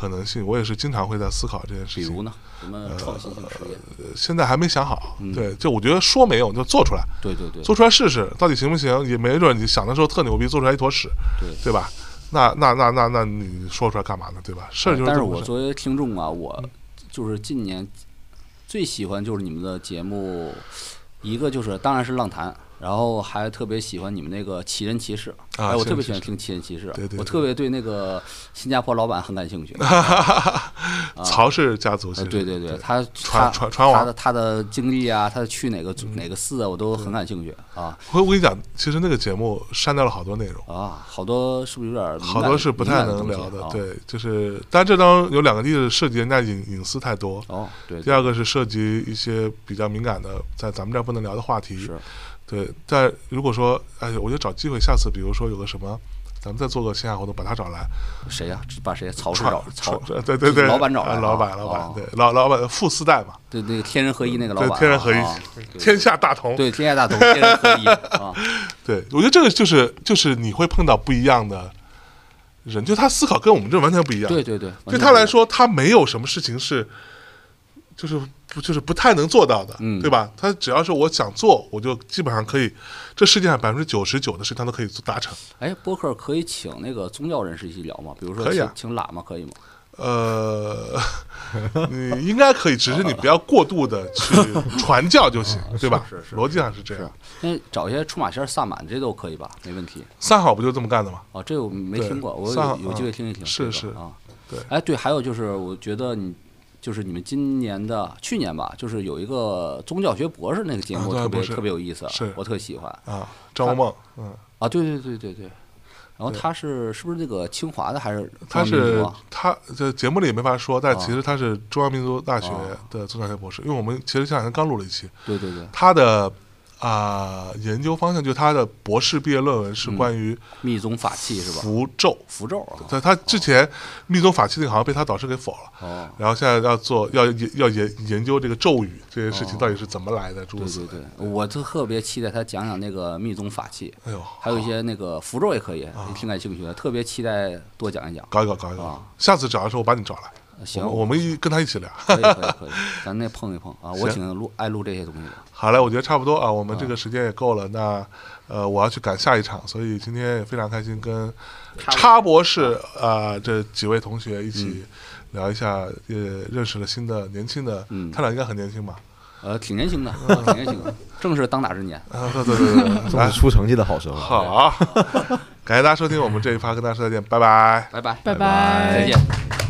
Speaker 1: 可能性。我也是经常会在思考这件事情。
Speaker 2: 比如呢，什么创新性实验？
Speaker 1: 呃现在还没想好，
Speaker 2: 嗯
Speaker 1: 对，就我觉得说没有就做出来，
Speaker 2: 对对对，
Speaker 1: 做出来试试，到底行不行？也没准你想的时候特牛逼，做出来一坨屎，
Speaker 2: 对
Speaker 1: 对吧？那那那那那你说出来干嘛呢？对吧？事儿就是
Speaker 2: 但是作为听众啊，我就是近年最喜欢就是你们的节目，一个就是当然是浪谈，然后还特别喜欢你们那个奇人奇事，
Speaker 1: 啊
Speaker 2: 哎，我特别喜欢听奇人奇事，
Speaker 1: 对对对。
Speaker 2: 我特别对那个新加坡老板很感兴趣。啊。
Speaker 1: 曹氏家族
Speaker 2: 对对对，他
Speaker 1: 传传传王
Speaker 2: 他的他的经历啊，他去哪个哪个寺啊，我都很感兴趣啊。
Speaker 1: 我我跟你讲，其实那个节目删掉了好多内容，
Speaker 2: 啊，好多是不是有点
Speaker 1: 好多是不太能聊的。对，就是，但这当中有两个例子涉及人家隐隐私太多。
Speaker 2: 哦，对，
Speaker 1: 第二个是涉及一些比较敏感的，在咱们这儿不能聊的话题。
Speaker 2: 是
Speaker 1: 对，但如果说，哎，我就找机会，下次比如说有个什么，咱们再做个线下活动，把他找来，
Speaker 2: 谁呀？把谁？曹氏
Speaker 1: 传
Speaker 2: 找曹
Speaker 1: 对对对，
Speaker 2: 老板找来
Speaker 1: 老板老板
Speaker 2: 哦
Speaker 1: 对老老板富四代嘛，
Speaker 2: 对对天人合一那个老
Speaker 1: 对
Speaker 2: 板啊，
Speaker 1: 天人合一
Speaker 2: 啊，
Speaker 1: 天下大同。
Speaker 2: 对天下大同，天人合一啊，
Speaker 1: 对，我觉得这个就是就是你会碰到不一样的人，就他思考跟我们这完全不一样。
Speaker 2: 对对对，
Speaker 1: 对他来说，他没有什么事情是，就是不就是不太能做到的，
Speaker 2: 嗯
Speaker 1: 对吧？他只要是我想做，我就基本上可以，这世界上百分之九十九的事情他都可以做达成。
Speaker 2: 哎，播客可以请那个宗教人士一起聊吗？比如说
Speaker 1: 可以啊
Speaker 2: 请请喇嘛可以吗？
Speaker 1: 呃，你应该可以，只是你不要过度的去传教就行，对吧？
Speaker 2: 是是
Speaker 1: 逻辑上是这样。
Speaker 2: 那找一些出马仙、萨满这都可以吧？没问题。
Speaker 1: 三好不就这么干的吗？
Speaker 2: 哦，这个我没听过，我有有机会听一听。这个
Speaker 1: 是是
Speaker 2: 啊，
Speaker 1: 对
Speaker 2: 哎，对，还有就是，我觉得你就是你们今年的去年吧，就是有一个宗教学博士那个节
Speaker 1: 啊
Speaker 2: 目特别特别有意思，我特喜欢。
Speaker 1: 啊，张无梦，嗯，
Speaker 2: 啊。对对对对对。然后他是是不是那个清华的还是
Speaker 1: 他是他这节目里也没法说，但
Speaker 2: 啊。
Speaker 1: 其实他是中央民族大学
Speaker 2: 啊
Speaker 1: 的宗教学博士，因为我们其实前两天刚录了一期，
Speaker 2: 对对对，
Speaker 1: 他的啊、研究方向就他的博士毕业论文
Speaker 2: 嗯
Speaker 1: 是关于
Speaker 2: 密宗法器是吧？
Speaker 1: 符咒。
Speaker 2: 符咒啊。
Speaker 1: 他他之前密宗法器那个好像被他导师给否了，
Speaker 2: 哦，
Speaker 1: 然后现在要做要研要研研究这个咒语这件事情到底是怎么来的，
Speaker 2: 对。对对，我就特别期待他讲讲那个密宗法器，
Speaker 1: 哎呦，
Speaker 2: 还有一些那个符咒也可以，也挺感兴趣的，特别期待多讲一讲。
Speaker 1: 搞一搞搞一搞
Speaker 2: 啊，
Speaker 1: 下次找的时候我把你找来，
Speaker 2: 行，
Speaker 1: 我们一跟他一起聊。
Speaker 2: 可以可以可以，咱那碰一碰啊，我挺录爱录这些东西的。
Speaker 1: 好嘞，我觉得差不多啊，我们这个时间也够了。那呃，我要去赶下一场，所以今天也非常开心跟叉博士啊、这几位同学一起聊一下，也认识了新的年轻的，
Speaker 2: 嗯
Speaker 1: 他俩应该很年轻吧？
Speaker 2: 呃，挺年轻的，挺年轻的，正是当打之年。
Speaker 1: 啊，对对对对对，来
Speaker 3: 正是出成绩的好时候。
Speaker 1: 好，感谢大家收听我们这一趴，跟大家说再见，拜拜。
Speaker 2: 拜拜，
Speaker 4: 拜
Speaker 3: 拜
Speaker 2: 再见。